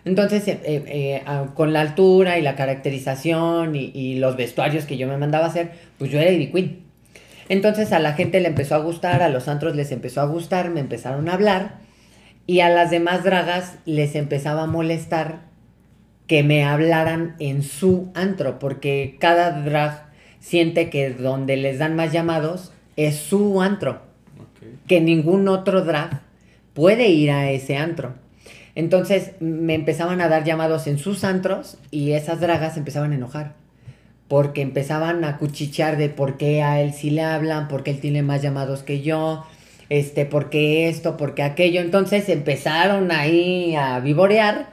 Entonces, eh, eh, eh, con la altura y la caracterización y, los vestuarios que yo me mandaba hacer, pues yo era Ivy Queen. Entonces a la gente le empezó a gustar, a los antros les empezó a gustar, me empezaron a hablar y a las demás dragas les empezaba a molestar que me hablaran en su antro, porque cada drag siente que donde les dan más llamados es su antro. Que ningún otro drag puede ir a ese antro. Entonces me empezaban a dar llamados en sus antros y esas dragas empezaban a enojar. Porque empezaban a cuchichear de por qué a él sí le hablan, por qué él tiene más llamados que yo, este, por qué esto, por qué aquello. Entonces empezaron ahí a vivorear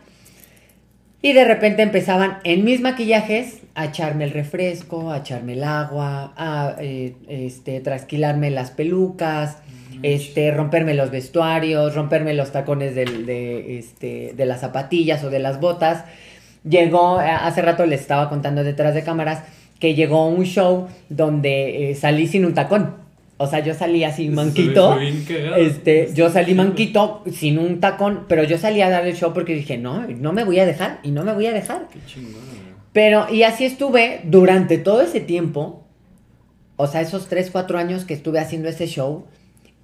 y de repente empezaban en mis maquillajes a echarme el refresco, a echarme el agua, a eh, este, trasquilarme las pelucas, este, romperme los vestuarios, romperme los tacones de, este, de las zapatillas o de las botas. Llegó, eh, hace rato les estaba contando detrás de cámaras, que llegó un show donde eh, salí sin un tacón. O sea, yo salí así manquito. Este, yo salí manquito sin un tacón, pero yo salí a dar el show porque dije, no, no me voy a dejar y no me voy a dejar. Qué chingón. Pero, y así estuve durante todo ese tiempo, o sea, esos 3, 4 años que estuve haciendo ese show,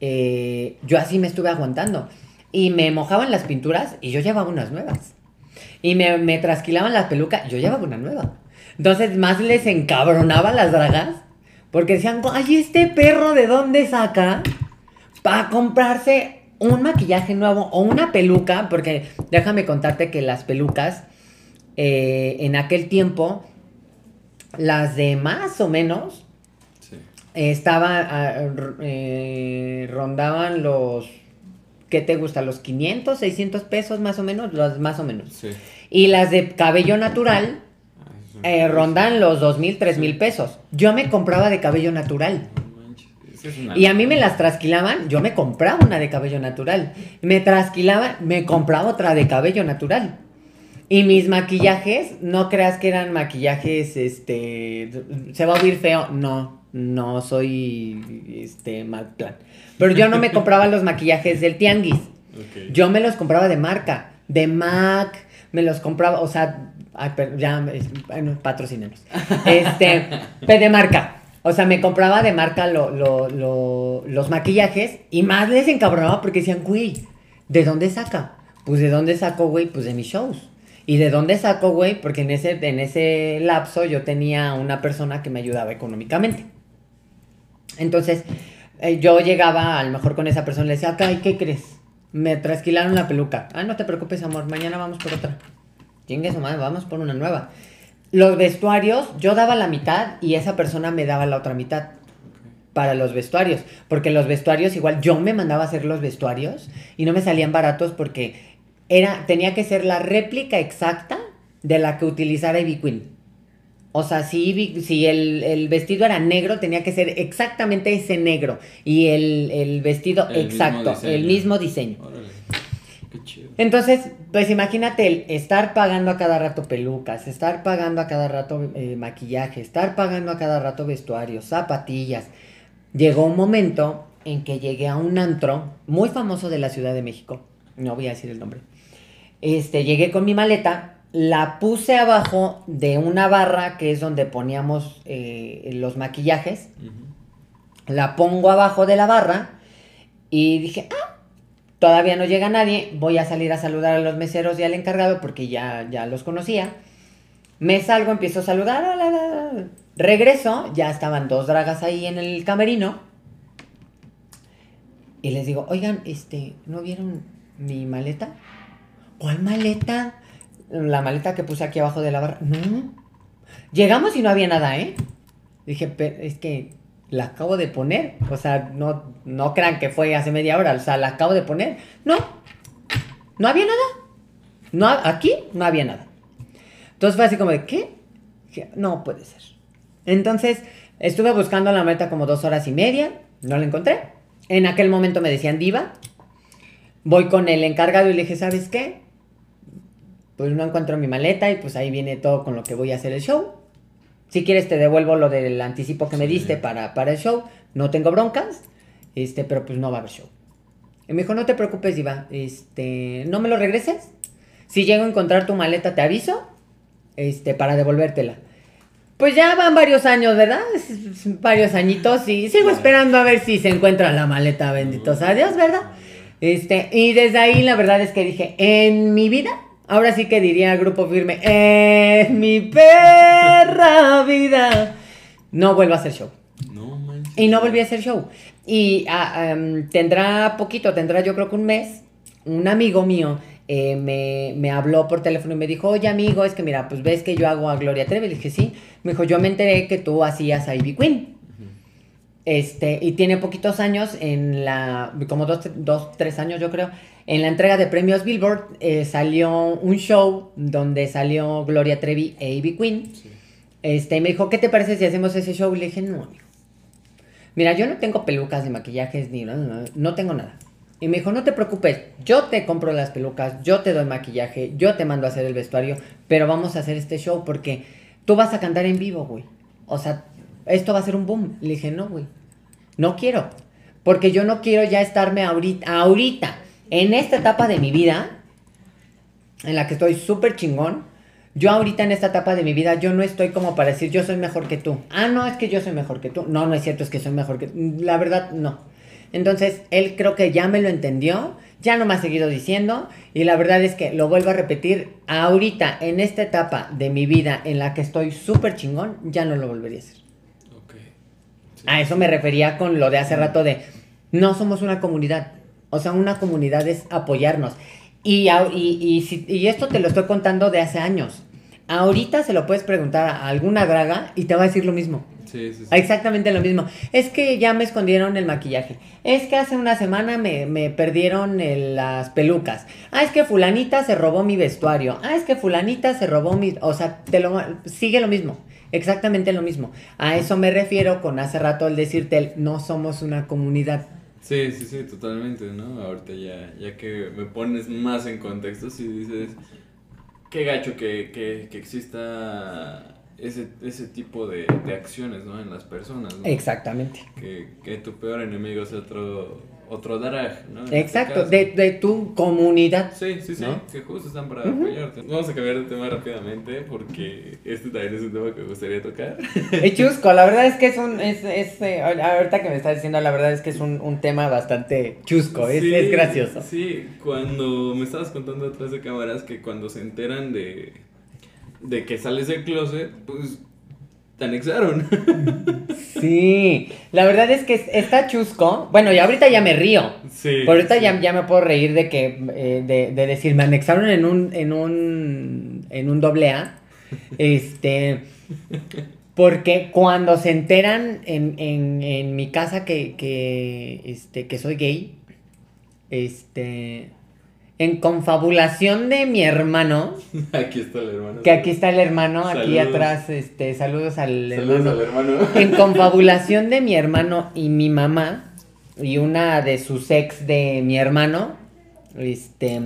eh, yo así me estuve aguantando. Y me mojaban las pinturas y yo llevaba unas nuevas. Y me, me trasquilaban las pelucas, yo llevaba una nueva. Entonces más les encabronaba las dragas porque decían, ay, este perro de dónde saca para comprarse un maquillaje nuevo o una peluca, porque déjame contarte que las pelucas eh, en aquel tiempo, las de más o menos, estaban, ah, eh, rondaban los, ¿qué te gusta? Los 500, 600 pesos más o menos, los más o menos. Y las de cabello natural eh, rondan los dos mil, tres mil pesos. Yo me compraba de cabello natural. Y a mí me las trasquilaban, yo me compraba una de cabello natural. Me trasquilaban, me compraba otra de cabello natural. Y mis maquillajes, no creas que eran maquillajes, este, se va a oír feo. No, no soy, este, mal plan. Pero yo no me compraba los maquillajes del tianguis. Yo me los compraba de marca, de MAC, me los compraba, o sea, Ay, pero ya, bueno, patrocinenos. Este, de marca. O sea, me compraba de marca los maquillajes y más les encabronaba porque decían, güey, ¿de dónde saca? Pues de dónde saco, güey, pues de mis shows. ¿Y de dónde saco, güey? Porque en ese, en ese lapso yo tenía una persona que me ayudaba económicamente. Entonces, eh, yo llegaba a lo mejor con esa persona y le decía, ay, ¿qué crees? Me trasquilaron la peluca. Ah, no te preocupes, amor, mañana vamos por otra. Chingue su madre, vamos por una nueva. Los vestuarios, yo daba la mitad y esa persona me daba la otra mitad para los vestuarios. Porque los vestuarios, igual yo me mandaba a hacer los vestuarios y no me salían baratos porque era, tenía que ser la réplica exacta de la que utilizara Ivy Queen. O sea, si, si el, vestido era negro, tenía que ser exactamente ese negro. Y el, vestido exacto, el mismo diseño. Qué chido. Entonces, pues imagínate el estar pagando a cada rato pelucas, estar pagando a cada rato eh, maquillaje, estar pagando a cada rato vestuarios, zapatillas. Llegó un momento en que llegué a un antro muy famoso de la Ciudad de México. No voy a decir el nombre. Este, llegué con mi maleta la puse abajo de una barra que es donde poníamos eh, los maquillajes. La pongo abajo de la barra y dije, ah, todavía no llega nadie, voy a salir a saludar a los meseros y al encargado porque ya, ya los conocía. Me salgo, empiezo a saludar, regreso, ya estaban dos dragas ahí en el camerino. Y les digo, oigan, este, ¿no vieron mi maleta? ¿Cuál maleta? la maleta que puse aquí abajo de la barra. No. Llegamos y no había nada, ¿eh? Dije, es que la acabo de poner. O sea, no, no crean que fue hace media hora. O sea, la acabo de poner. No. No había nada. No, aquí no había nada. Entonces fue así como de, ¿qué? No puede ser. Entonces estuve buscando la maleta como dos horas y media. No la encontré. En aquel momento me decían diva. Voy con el encargado y le dije, ¿sabes qué? Pues no encuentro mi maleta y pues ahí viene todo con lo que voy a hacer el show. Si quieres te devuelvo lo del anticipo que me diste para, para el show. No tengo broncas, este, pero pues no va a haber show. Y me dijo, no te preocupes, Diva, este, no me lo regreses. Si llego a encontrar tu maleta te aviso, este, para devolvértela. Pues ya van varios años, ¿verdad? Varios añitos y sigo esperando a ver si se encuentra la maleta, benditos a Dios, ¿verdad? Este, y desde ahí la verdad es que dije, en mi vida Ahora sí que diría el grupo firme, es mi perra vida. No vuelvo a hacer show. No, man. Y no volví a hacer show. Y ah, em, tendrá poquito, tendrá yo creo que un mes, un amigo mío eh, me, habló por teléfono y me dijo, oye amigo, es que mira, pues ves que yo hago a Gloria Trevi. Le dije, sí. Me dijo, yo me enteré que tú hacías a Ivy Queen. Este, y tiene poquitos años en la, como dos, dos, tres años yo creo, en la entrega de premios Billboard eh, salió un show donde salió Gloria Trevi e Ivy Queen. Este, y me dijo, ¿qué te parece si hacemos ese show? Y le dije, no, amigo. Mira, yo no tengo pelucas ni maquillajes ni no, no, no tengo nada. Y me dijo, no te preocupes, yo te compro las pelucas, yo te doy maquillaje, yo te mando a hacer el vestuario, pero vamos a hacer este show porque tú vas a cantar en vivo, güey. O sea, esto va a ser un boom. Le dije, no, güey, no quiero. Porque yo no quiero ya estarme ahorita, ahorita en esta etapa de mi vida, en la que estoy súper chingón, yo ahorita en esta etapa de mi vida, yo no estoy como para decir yo soy mejor que tú. Ah, no, es que yo soy mejor que tú. No, no es cierto, es que soy mejor que tú. La verdad, no. Entonces, él creo que ya me lo entendió, ya no me ha seguido diciendo, y la verdad es que lo vuelvo a repetir, ahorita, en esta etapa de mi vida en la que estoy súper chingón, ya no lo volvería a hacer. A eso me refería con lo de hace rato de, no somos una comunidad, o sea, una comunidad es apoyarnos. Y, y, y, esto te lo estoy contando de hace años. Ahorita se lo puedes preguntar a alguna draga y te va a decir lo mismo. Sí, sí, sí. Exactamente lo mismo. Es que ya me escondieron el maquillaje. Es que hace una semana me, perdieron las pelucas. Ah, es que fulanita se robó mi vestuario. Ah, es que fulanita se robó mi... O sea, te lo... sigue lo mismo. Exactamente lo mismo. A eso me refiero con hace rato el decirte, no somos una comunidad. Sí, sí, sí, totalmente, ¿no? Ahorita ya, ya que me pones más en contexto, si dices, qué gacho que, que, que exista ese, ese tipo de, de, acciones, ¿no? En las personas, ¿no? Exactamente. Que, que tu peor enemigo sea otro otro drag, ¿no? Este Exacto, de, de, tu comunidad. Sí, sí, sí, que justo están para apoyarte. Vamos a cambiar de tema rápidamente porque este también es un tema que me gustaría tocar. Es chusco, la verdad es que es un, es, es eh, ahorita que me estás diciendo, la verdad es que es un, un tema bastante chusco, es, es gracioso. Sí, cuando me estabas contando atrás de cámaras que cuando se enteran de, de que sales del closet, pues te anexaron. Sí, la verdad es que está chusco. Bueno, y ahorita ya me río. Sí. Por ahorita ya, ya, me puedo reír de que, eh, de, de, decir, me anexaron en un, en un, en un doble A. Este, porque cuando se enteran en, en, en mi casa que, que, este, que soy gay, este, en confabulación de mi hermano. Aquí está el hermano. Que aquí está el hermano, aquí atrás, este, saludos al saludos Al hermano. En confabulación de mi hermano y mi mamá, y una de sus ex de mi hermano, este...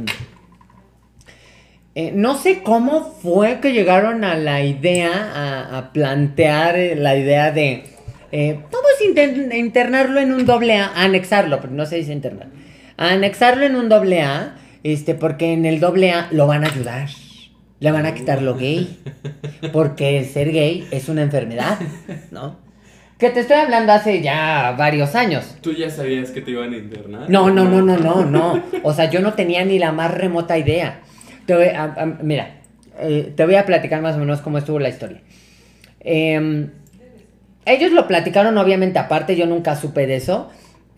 Eh, no sé cómo fue que llegaron a la idea, a, plantear eh, la idea de... Eh, vamos a internarlo en un doble A, anexarlo, pero no se dice internar. anexarlo en un doble A, este, porque en el doble A lo van a ayudar. Le van a quitar lo gay. Porque ser gay es una enfermedad, ¿no? Que te estoy hablando hace ya varios años. ¿Tú ya sabías que te iban a internar? No, no, no, no, no, no. O sea, yo no tenía ni la más remota idea. mira, eh, te voy a platicar más o menos cómo estuvo la historia. Em, ellos lo platicaron obviamente aparte, yo nunca supe de eso.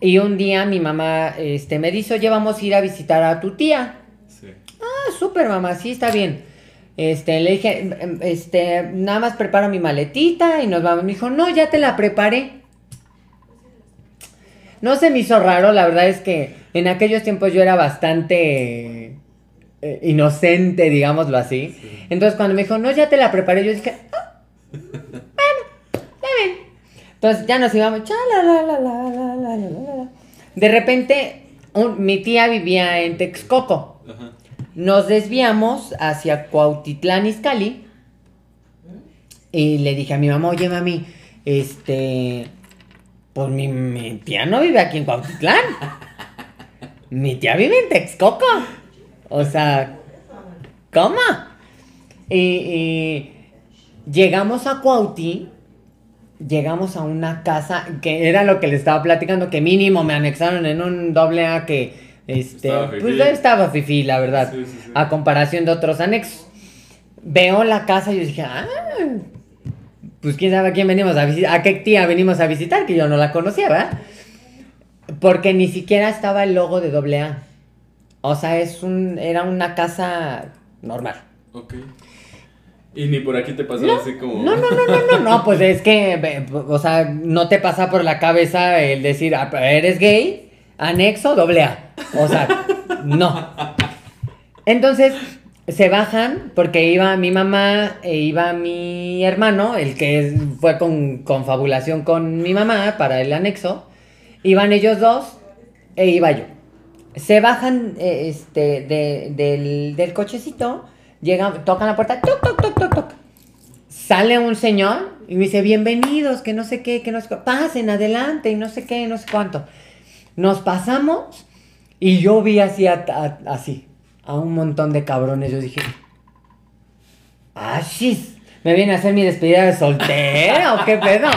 Y un día mi mamá este, me dijo, oye, vamos a ir a visitar a tu tía. Sí. Ah, súper mamá, sí, está bien. Este, le dije, este, nada más preparo mi maletita y nos vamos. Me dijo, no, ya te la preparé. No se me hizo raro, la verdad es que en aquellos tiempos yo era bastante eh, inocente, digámoslo así. Entonces cuando me dijo, no, ya te la preparé, yo dije, ah. Entonces ya nos íbamos, De repente, mi tía vivía en Texcoco. Ajá. Nos desviamos hacia Cuautitlán Izcalli. Y le dije a mi mamá, oye mami, este, pues mi, tía no vive aquí en Cuautitlán. mi tía vive en Texcoco. O sea, ¿cómo? Y, llegamos a Cuauti, llegamos a una casa que era lo que le estaba platicando, que mínimo me anexaron en un doble A que este, pues ya estaba fifi, la verdad. A comparación de otros anexos. Veo la casa y yo dije, ah, pues quién sabe a quién venimos a visitar, a qué tía venimos a visitar, que yo no la conocía, ¿verdad? Porque ni siquiera estaba el logo de AA. O sea, es un, era una casa normal. Ok. Y ni por aquí te pasó así como. No, no, no, no, no, no, pues es que, o sea, no te pasa por la cabeza el decir, ah, eres gay, anexo, doble A. O sea, no. Entonces, se bajan porque iba mi mamá e iba mi hermano, el que fue con confabulación con mi mamá para el anexo. Iban ellos dos e iba yo. Se bajan eh, este, del, del, cochecito, llegan, tocan la puerta, toc, toc, toc, toc, toc. Sale un señor y me dice, bienvenidos, que no sé qué, que no sé qué, pasen adelante y no sé qué, no sé cuánto. Nos pasamos y yo vi así, a, así, a un montón de cabrones. Yo dije, ah, shis, ¿me viene a hacer mi despedida de soltera o qué pedo?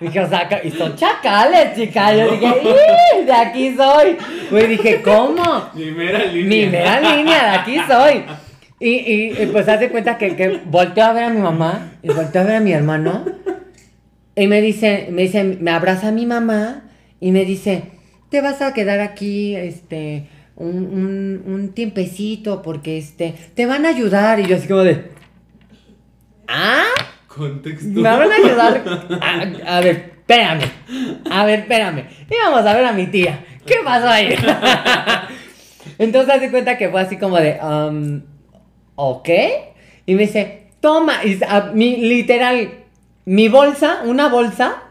Dije, o sea, y son chacales, chica. Yo dije, ¡y! De aquí soy. Güey, dije, ¿cómo? Mi mera línea. Mi mera línea, de aquí soy. Y, y, pues hace cuenta que, que volteó a ver a mi mamá y volteó a ver a mi hermano. Y me dice, me dice, me abraza a mi mamá y me dice, te vas a quedar aquí, este, un, un, tiempecito, porque, este, te van a ayudar. Y yo así como de, ¿ah? Contexto. Me van a ayudar. A, ver, espérame. A ver, espérame. Y vamos a ver a mi tía. ¿Qué pasó ahí? Entonces hace cuenta que fue así como de, um, ¿ok? Y me dice, toma, y mi, literal, mi bolsa, una bolsa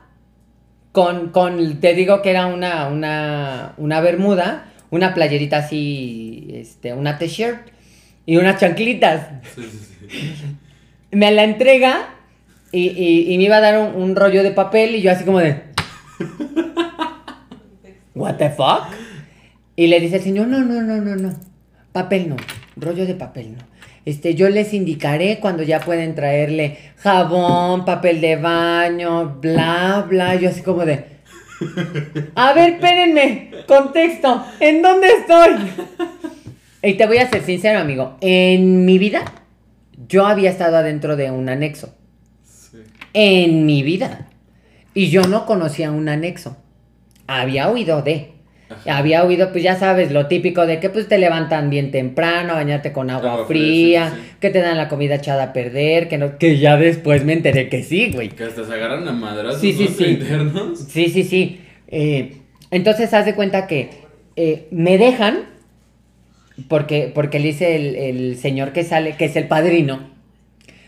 con, con, te digo que era una, una, una bermuda, una playerita así, este, una t-shirt y unas chanclitas. Me la entrega y, y, me iba a dar un, rollo de papel y yo así como de... What the fuck? Y le dice el señor, no, no, no, no, no. Papel no, rollo de papel no. Este, yo les indicaré cuando ya pueden traerle jabón, papel de baño, bla, bla. Yo así como de. A ver, espérenme. Contexto. ¿En dónde estoy? Y te voy a ser sincero, amigo. En mi vida, yo había estado adentro de un anexo. Sí. En mi vida. Y yo no conocía un anexo. Había oído de. Había oído, pues ya sabes, lo típico de que pues te levantan bien temprano, bañarte con agua fría, que te dan la comida echada a perder, que no, que ya después me enteré que sí, güey. Que hasta se agarran a madrazos sí, sí, sí. internos. Sí, sí, sí. Eh, entonces haz de cuenta que eh, me dejan porque, porque le dice el, el señor que sale, que es el padrino,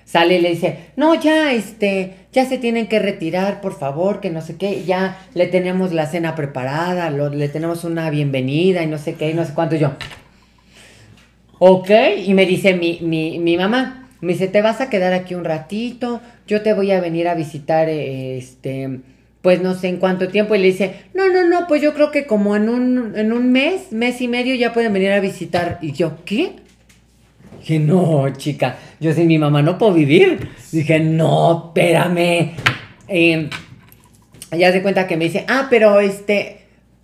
sale y le dice, no, ya, este, ya se tienen que retirar, por favor, que no sé qué, ya le tenemos la cena preparada, le tenemos una bienvenida y no sé qué, y no sé cuánto, yo, ok, y me dice mi, mi, mi mamá, me dice, te vas a quedar aquí un ratito, yo te voy a venir a visitar, este, pues no sé en cuánto tiempo, y le dice, no, no, no, pues yo creo que como en un, en un mes, mes y medio ya pueden venir a visitar, y yo, ¿qué? Dije, no, chica, yo sin mi mamá no puedo vivir. Dije, no, espérame. Eh, ya se cuenta que me dice, ah, pero este,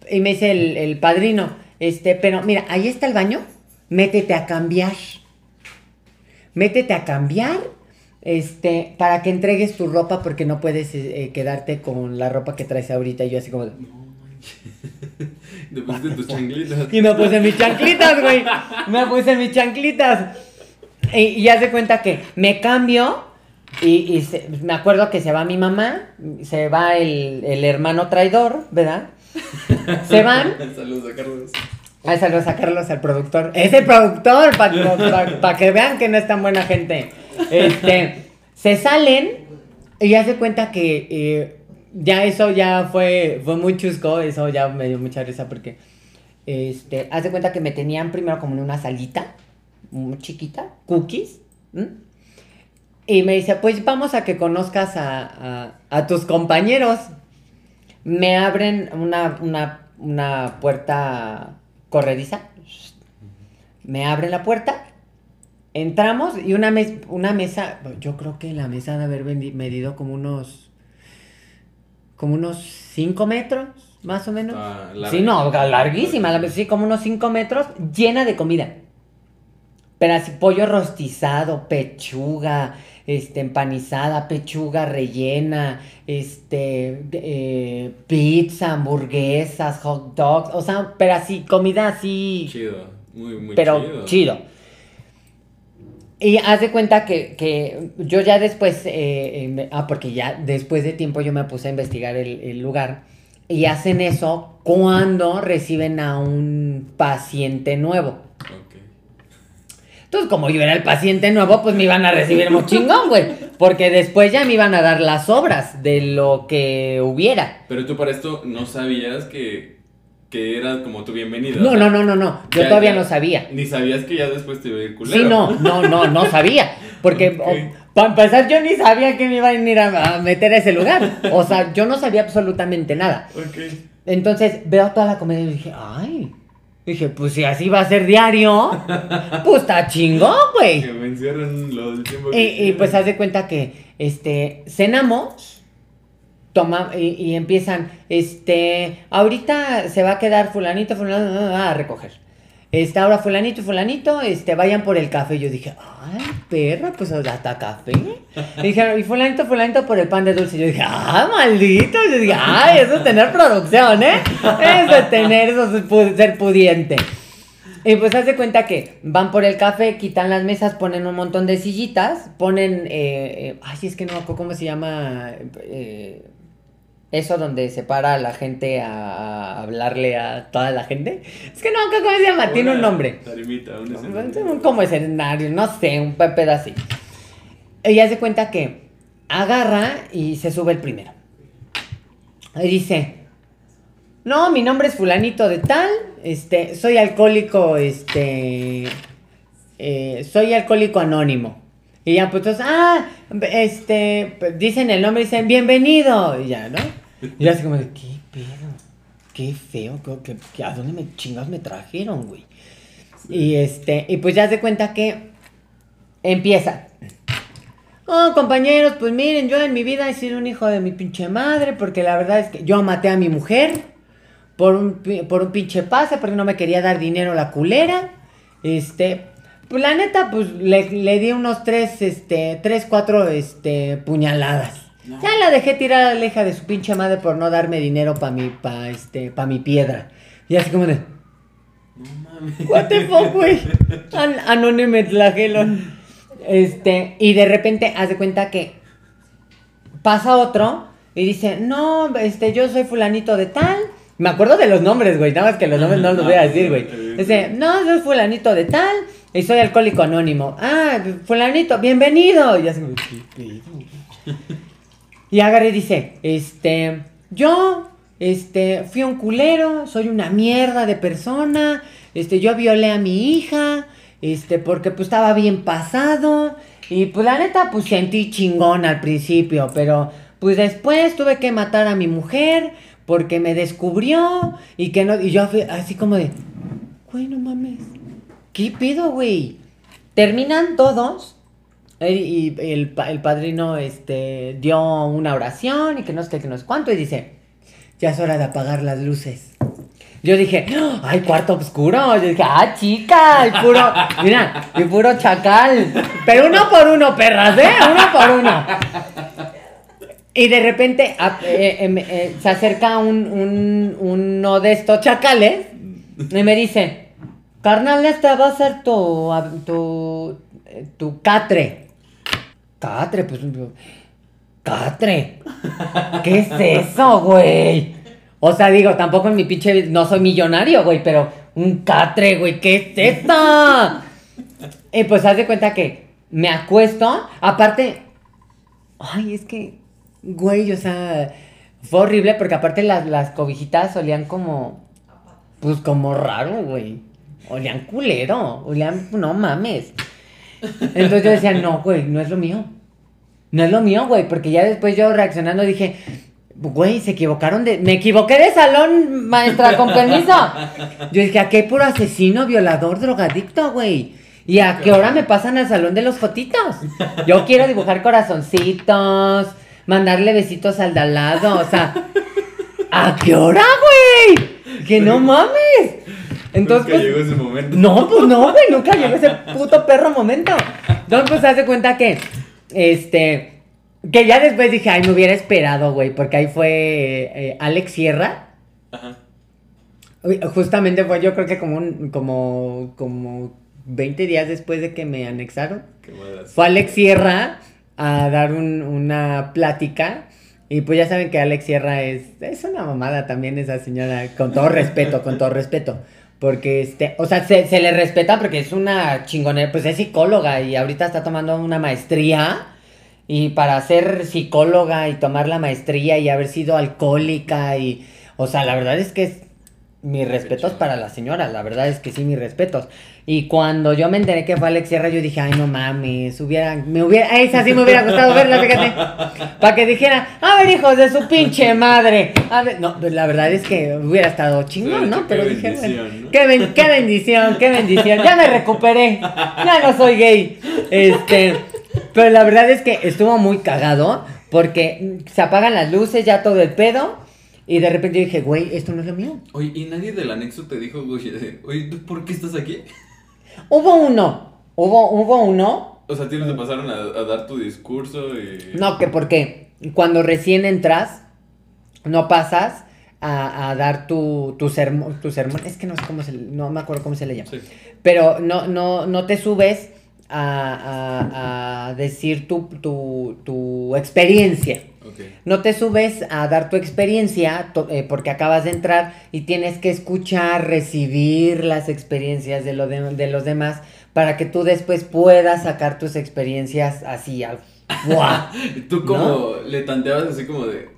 y me dice el, padrino, este, pero mira, ahí está el baño, métete a cambiar. Métete a cambiar, este, para que entregues tu ropa porque no puedes eh, quedarte con la ropa que traes ahorita. Y yo así como... Te pusiste tus chanclitas. Y me puse mis chanclitas, güey. Me puse mis chanclitas. Y, ya se cuenta que me cambio y, me acuerdo que se va mi mamá, se va el, hermano traidor, ¿verdad? Se van. saludos a Carlos. Ay, saludos a Carlos, al productor. Es el productor, para que vean que no es tan buena gente. Este, se salen y ya se cuenta que eh, ya eso ya fue, fue muy chusco, eso ya me dio mucha risa porque, este, haz de cuenta que me tenían primero como en una salita muy chiquita, cookies. Y me dice, pues vamos a que conozcas a, tus compañeros. Me abren una, puerta corrediza. Me abren la puerta. Entramos y una, una mesa, yo creo que la mesa de haber medido como unos, como unos 5 metros, más o menos. Ah, sí, no, larguísima, sí, como unos 5 metros, llena de comida. Pero así pollo rostizado, pechuga, este, empanizada, pechuga rellena, este, eh, pizza, hamburguesas, hot dogs, o sea, pero así, comida así. Chido, muy, muy pero chido. Y haz de cuenta que, yo ya después, eh, ah, porque ya después de tiempo yo me puse a investigar el, el lugar. Y hacen eso cuando reciben a un paciente nuevo. Entonces, como yo era el paciente nuevo, pues me iban a recibir muy chingón, güey. Porque después ya me iban a dar las obras de lo que hubiera. Pero tú para esto no sabías que, que era como tu bienvenida. No, no, no, no, no. Yo todavía no sabía. Ni sabías que ya después te iba a ir culero. Sí, no, no, no, no sabía. Porque para empezar yo ni sabía que me iban a ir a, meter a ese lugar. O sea, yo no sabía absolutamente nada. Ok. Entonces veo toda la comedia y dije, ay. Dije, pues si así va a ser diario, pues está chingón, güey. Que me encierren lo del tiempo. Y, y pues haz de cuenta que, este, cenamos, toma, y, y, empiezan, este, ahorita se va a quedar fulanito, fulanito, a recoger. Este, ahora fulanito y fulanito, este, vayan por el café. Yo dije, ay, perra, pues hasta café. Y dijeron, y fulanito, fulanito por el pan de dulce. Yo dije, ah, maldito. Yo dije, ay, eso es tener producción, ¿eh? Eso es tener, eso es ser pudiente. Y pues hace cuenta que van por el café, quitan las mesas, ponen un montón de sillitas, ponen, eh, eh ay, es que no cómo se llama, eh, eso donde se para a la gente a, hablarle a toda la gente. Es que no, ¿cómo se llama? Tiene un nombre. Tarimita, un escenario. Como escenario, no sé, un pedacito. Ella se cuenta que agarra y se sube el primero. Y dice, no, mi nombre es fulanito de tal, este, soy alcohólico, este, eh, soy alcohólico anónimo. Y ya, pues, entonces, ah, este, dicen el nombre, dicen, bienvenido, y ya, ¿no? Y así como de, ¿qué pedo? Qué feo, ¿qué, a dónde me chingados me trajeron, güey? Y este, y pues ya se cuenta que empieza. Oh, compañeros, pues miren, yo en mi vida he sido un hijo de mi pinche madre, porque la verdad es que yo maté a mi mujer por un, por un pinche pase, porque no me quería dar dinero la culera. Este, pues la neta, pues le, le di unos tres, este, tres, cuatro, este, puñaladas. Ya la dejé tirar a la hija de su pinche madre por no darme dinero para mi, pa, este, pa mi piedra. Y así como de... No mames. What the fuck, güey. An Anónime Este, y de repente haz de cuenta que pasa otro y dice, no, este, yo soy fulanito de tal, Me acuerdo de los nombres, güey. Nada más que los nombres no los voy a decir, güey. Dice, no, soy fulanito de tal y soy alcohólico anónimo. Ah, fulanito, bienvenido. Y así, Y agarré y dice, este, yo, este, fui un culero, soy una mierda de persona, este, yo violé a mi hija, este, porque pues estaba bien pasado. Y pues la neta, pues sentí chingón al principio, pero pues después tuve que matar a mi mujer porque me descubrió y que no, y yo así como de, güey, no mames, ¿qué pido, güey? Terminan todos y el, el, padrino este, dio una oración y que no sé qué, que no sé cuánto y dice, ya es hora de apagar las luces. Yo dije, ay, cuarto oscuro. Yo dije, ah, chica, el puro, mira, el puro chacal. Pero uno por uno, perras, ¿eh? Uno por uno. Y de repente eh, em, eh, se acerca un, uno de estos chacales y me dice, carnal, esta va a ser tu, tu, tu catre. Catre, pues, catre. ¿Qué es eso, güey? O sea, digo, tampoco en mi pinche. No soy millonario, güey, pero un catre, güey, ¿qué es esto? y pues haz de cuenta que me acuesto. Aparte. Ay, es que. Güey, o sea. Fue horrible porque aparte las, las cobijitas olían como. Pues como raro, güey. Olían culero. Olían. No mames. Entonces yo decía, no, güey, no es lo mío. No es lo mío, güey. Porque ya después yo reaccionando dije, Güey, se equivocaron de. Me equivoqué de salón, maestra, con permiso. Yo dije, ¿a qué puro asesino, violador, drogadicto, güey? ¿Y a qué hora me pasan al salón de los fotitos? Yo quiero dibujar corazoncitos, mandarle besitos al de al lado, o sea. ¿A qué hora, güey? Que no mames. Entonces, nunca pues, llegó ese momento. No, pues no, güey, nunca llegó ese puto perro momento. Entonces, pues se hace cuenta que, este, que ya después dije, ay, me hubiera esperado, güey, porque ahí fue eh, Alex Sierra. Ajá. Justamente fue, yo creo que como un, como, como 20 días después de que me anexaron. Qué fue Alex Sierra a dar un, una plática. Y pues ya saben que Alex Sierra es, es una mamada también esa señora, con todo respeto, con todo respeto. Porque, este, o sea, se, se le respeta porque es una chingonera, pues es psicóloga y ahorita está tomando una maestría y para ser psicóloga y tomar la maestría y haber sido alcohólica y, o sea, la verdad es que es mis respetos para la señora, la verdad es que sí, mis respetos. Y cuando yo me enteré que fue Alex Sierra, yo dije, ay, no mames, hubiera, me hubiera, esa sí me hubiera gustado verla, fíjate. Para que dijera, a ver, hijos de su pinche madre. A ver, no, pues la verdad es que hubiera estado chingón, ¿no? Pero dije, qué, qué bendición, qué bendición. Ya me recuperé, ya no soy gay. Este, pero la verdad es que estuvo muy cagado porque se apagan las luces, ya todo el pedo. Y de repente dije, güey, esto no es lo mío. Oye, ¿y nadie del anexo te dijo, güey, oye, ¿por qué estás aquí? Hubo uno, hubo, hubo uno. O sea, tienes te pasaron a, dar tu discurso y... No, que porque cuando recién entras, no pasas a, dar tu, tu, sermón, tu sermón. Es que no sé cómo se, no me acuerdo cómo se le llama. Pero no, no, no te subes a, decir tu, tu, experiencia. No te subes a dar tu experiencia eh, porque acabas de entrar y tienes que escuchar, recibir las experiencias de, lo de, los demás para que tú después puedas sacar tus experiencias así al... tú como le tanteabas así como de,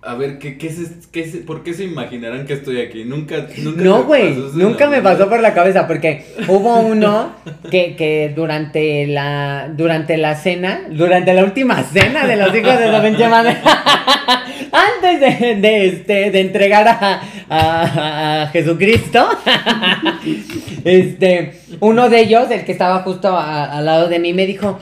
a ver, ¿qué, qué, es, qué ¿por qué se imaginarán que estoy aquí? Nunca, nunca No, güey, nunca me pasó por la cabeza porque hubo uno que, que durante la durante la cena, durante la última cena de los hijos de la antes de, de, este, de entregar a, a, a Jesucristo, este, uno de ellos, el que estaba justo al lado de mí, me dijo,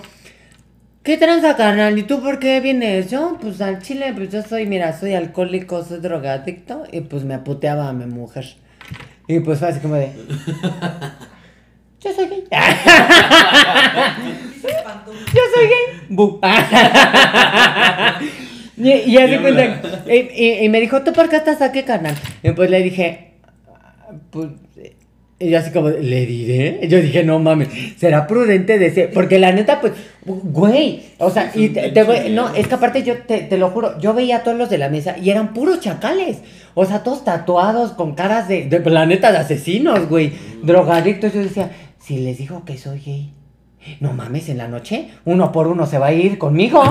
¿Qué tranza, carnal? ¿Y tú por qué vienes? Yo, pues al chile, pues yo soy, mira, soy alcohólico, soy drogadicto, y pues me aputeaba a mi mujer. Y pues fue así como de. Yo soy gay. yo soy gay. y, y, así cuenta, y, y, y, me dijo, ¿tú por qué estás aquí, carnal? Y pues le dije, pues Y yo así como, ¿le diré? Yo dije, no mames, será prudente decir, porque la neta, pues, güey, o sea, y te, no, es que aparte yo te, te, lo juro, yo veía a todos los de la mesa y eran puros chacales, o sea, todos tatuados con caras de, de la neta, de asesinos, güey, drogadictos, yo decía, si les digo que soy gay, no mames, en la noche uno por uno se va a ir conmigo.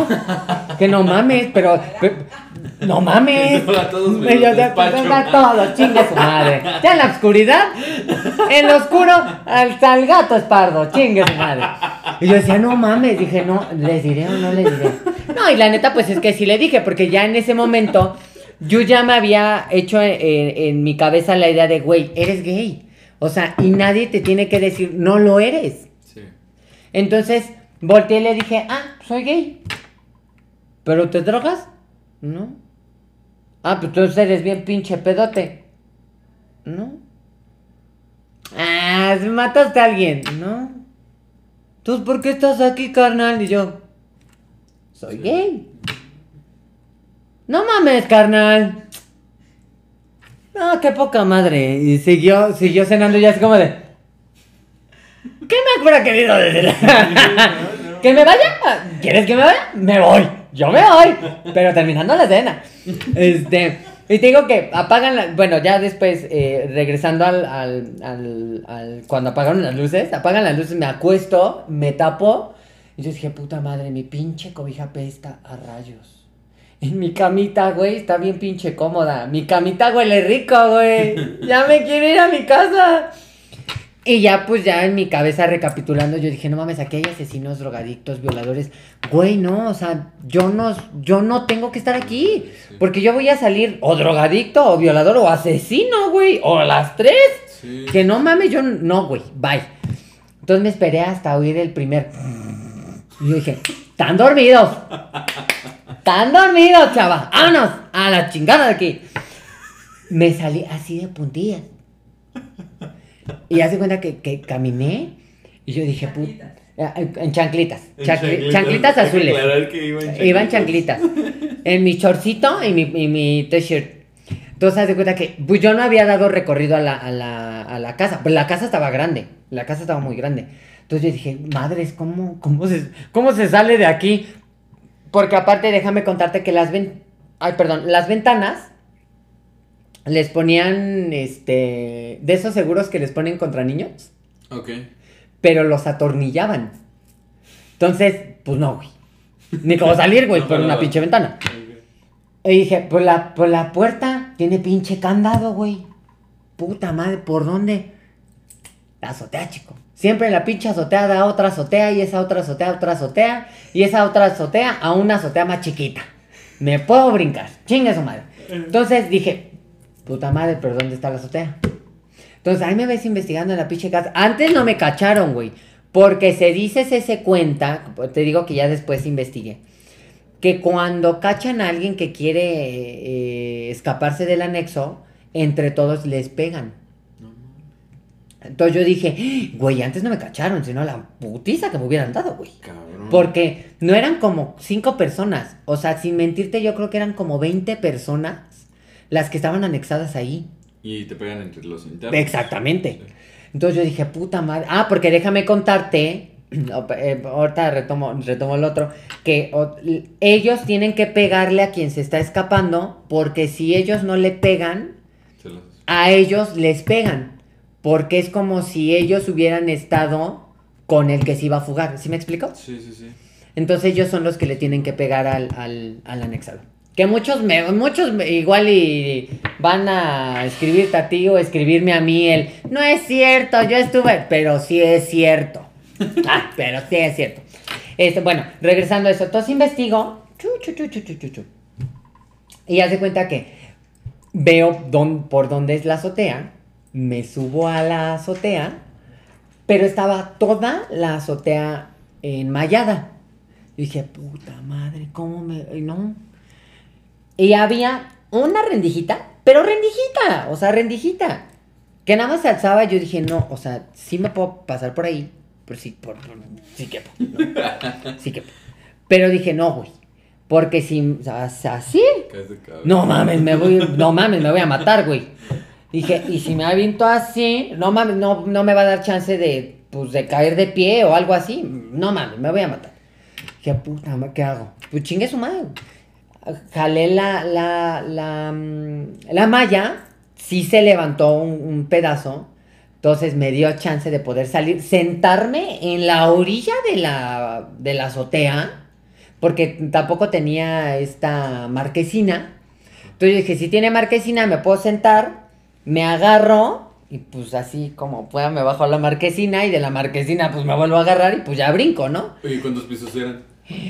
que no mames, pero, no mames. todos todos, chingue su madre. Ya en la oscuridad, en lo oscuro, hasta el gato es pardo, chingue su madre. Y yo decía, no mames, dije, no, ¿les diré o no les diré? No, y la neta, pues es que sí le dije, porque ya en ese momento yo ya me había hecho en, en mi cabeza la idea de, güey, eres gay. O sea, y nadie te tiene que decir, no lo eres. Entonces, volteé y le dije, ah, soy gay. ¿Pero te drogas? No. Ah, pues tú eres bien pinche pedote. No. Ah, mataste a alguien. No. Entonces, ¿por qué estás aquí, carnal? Y yo, soy gay. No mames, carnal. No, qué poca madre. Y siguió, siguió cenando ya así como de. ¿Qué me hubiera querido decir? ¿Que me vaya? ¿Quieres que me vaya? Me voy. Yo me voy. Pero terminando la cena. Este. Y te digo que apagan la, Bueno, ya después, eh, regresando al, al, al, Cuando apagaron las luces, apagan las luces, me acuesto, me tapo. Y yo dije, puta madre, mi pinche cobija pesta a rayos. En mi camita, güey, está bien pinche cómoda. Mi camita huele rico, güey. Ya me quiero ir a mi casa. Y ya, pues ya en mi cabeza recapitulando, yo dije, no mames, aquí hay asesinos, drogadictos, violadores. Güey, no, o sea, yo no, yo no tengo que estar aquí. Porque yo voy a salir o drogadicto, o violador, o asesino, güey. O las tres. Que no mames, yo no, güey, bye. Entonces me esperé hasta oír el primer. Y yo dije, están dormidos. Están dormidos, chava. Vámonos a la chingada de aquí. Me salí así de puntillas. Y hace cuenta que, que caminé y yo dije, puta. Ah, en chanclitas. chanclitas, azules. iba en chanclitas. en mi chorcito y mi, y mi t-shirt. Entonces, hace cuenta que pues yo no había dado recorrido a la, a la, a la casa. Pues la casa estaba grande. La casa estaba muy grande. Entonces yo dije, madres, ¿cómo, cómo, se, ¿cómo se sale de aquí? Porque aparte, déjame contarte que las ven... Ay, perdón, las ventanas les ponían, este, de esos seguros que les ponen contra niños. Ok. Pero los atornillaban. Entonces, pues no, güey. Ni como salir, güey, por una pinche ventana. Y dije, pues la, por la puerta tiene pinche candado, güey. Puta madre, ¿por dónde? La azotea, chico. Siempre la pinche azotea da otra azotea y esa otra azotea, otra azotea. Y esa otra azotea a una azotea más chiquita. Me puedo brincar. Chinga su madre. Entonces dije, puta madre, pero ¿dónde está la azotea? Entonces ahí me ves investigando en la pinche casa. Antes no me cacharon, güey. Porque se dice, se se cuenta, te digo que ya después investigué, que cuando cachan a alguien que quiere eh, escaparse del anexo, entre todos les pegan. Entonces yo dije, güey, antes no me cacharon, sino la putiza que me hubieran dado, güey. Porque no eran como cinco personas. O sea, sin mentirte, yo creo que eran como 20 personas las que estaban anexadas ahí. Y te pegan entre los internos. Exactamente. Entonces yo dije, puta madre. Ah, porque déjame contarte. Eh, ahorita retomo, retomo el otro. Que ellos tienen que pegarle a quien se está escapando. Porque si ellos no le pegan, a ellos les pegan. Porque es como si ellos hubieran estado con el que se iba a fugar. ¿Sí me explico? Sí, sí, sí. Entonces ellos son los que le tienen que pegar al, al, al anexado. Que muchos, me, muchos igual y van a escribirte a ti o escribirme a mí el, no es cierto, yo estuve, pero sí es cierto. Ah, pero sí es cierto. Este, bueno, regresando a eso, entonces investigo, chu, chu, chu, y hace cuenta que veo por dónde es la azotea, me subo a la azotea, pero estaba toda la azotea enmayada. Y dije, puta madre, ¿cómo me...? No, y había una rendijita, pero rendijita, o sea, rendijita. Que nada más se alzaba y yo dije, no, o sea, sí me puedo pasar por ahí. Pero sí, por, sí que Sí que Pero dije, no, güey. Porque si, así. No mames, me voy, no mames, me voy a matar, güey. Dije, y si me aviento así, no mames, no, no me va a dar chance de, pues, de caer de pie o algo así. No mames, me voy a matar. Dije, puta, ¿qué hago? Pues chingue su madre. Jalé la, la, la, mm, la malla, sí se levantó un, pedazo. Entonces me dio chance de poder salir, sentarme en la orilla de la, de la azotea, porque tampoco tenía esta marquesina. Entonces dije, si tiene marquesina me puedo sentar, me agarro y pues así como pueda me bajo a la marquesina y de la marquesina pues me vuelvo a agarrar y pues ya brinco, ¿no? ¿Y cuántos pisos eran?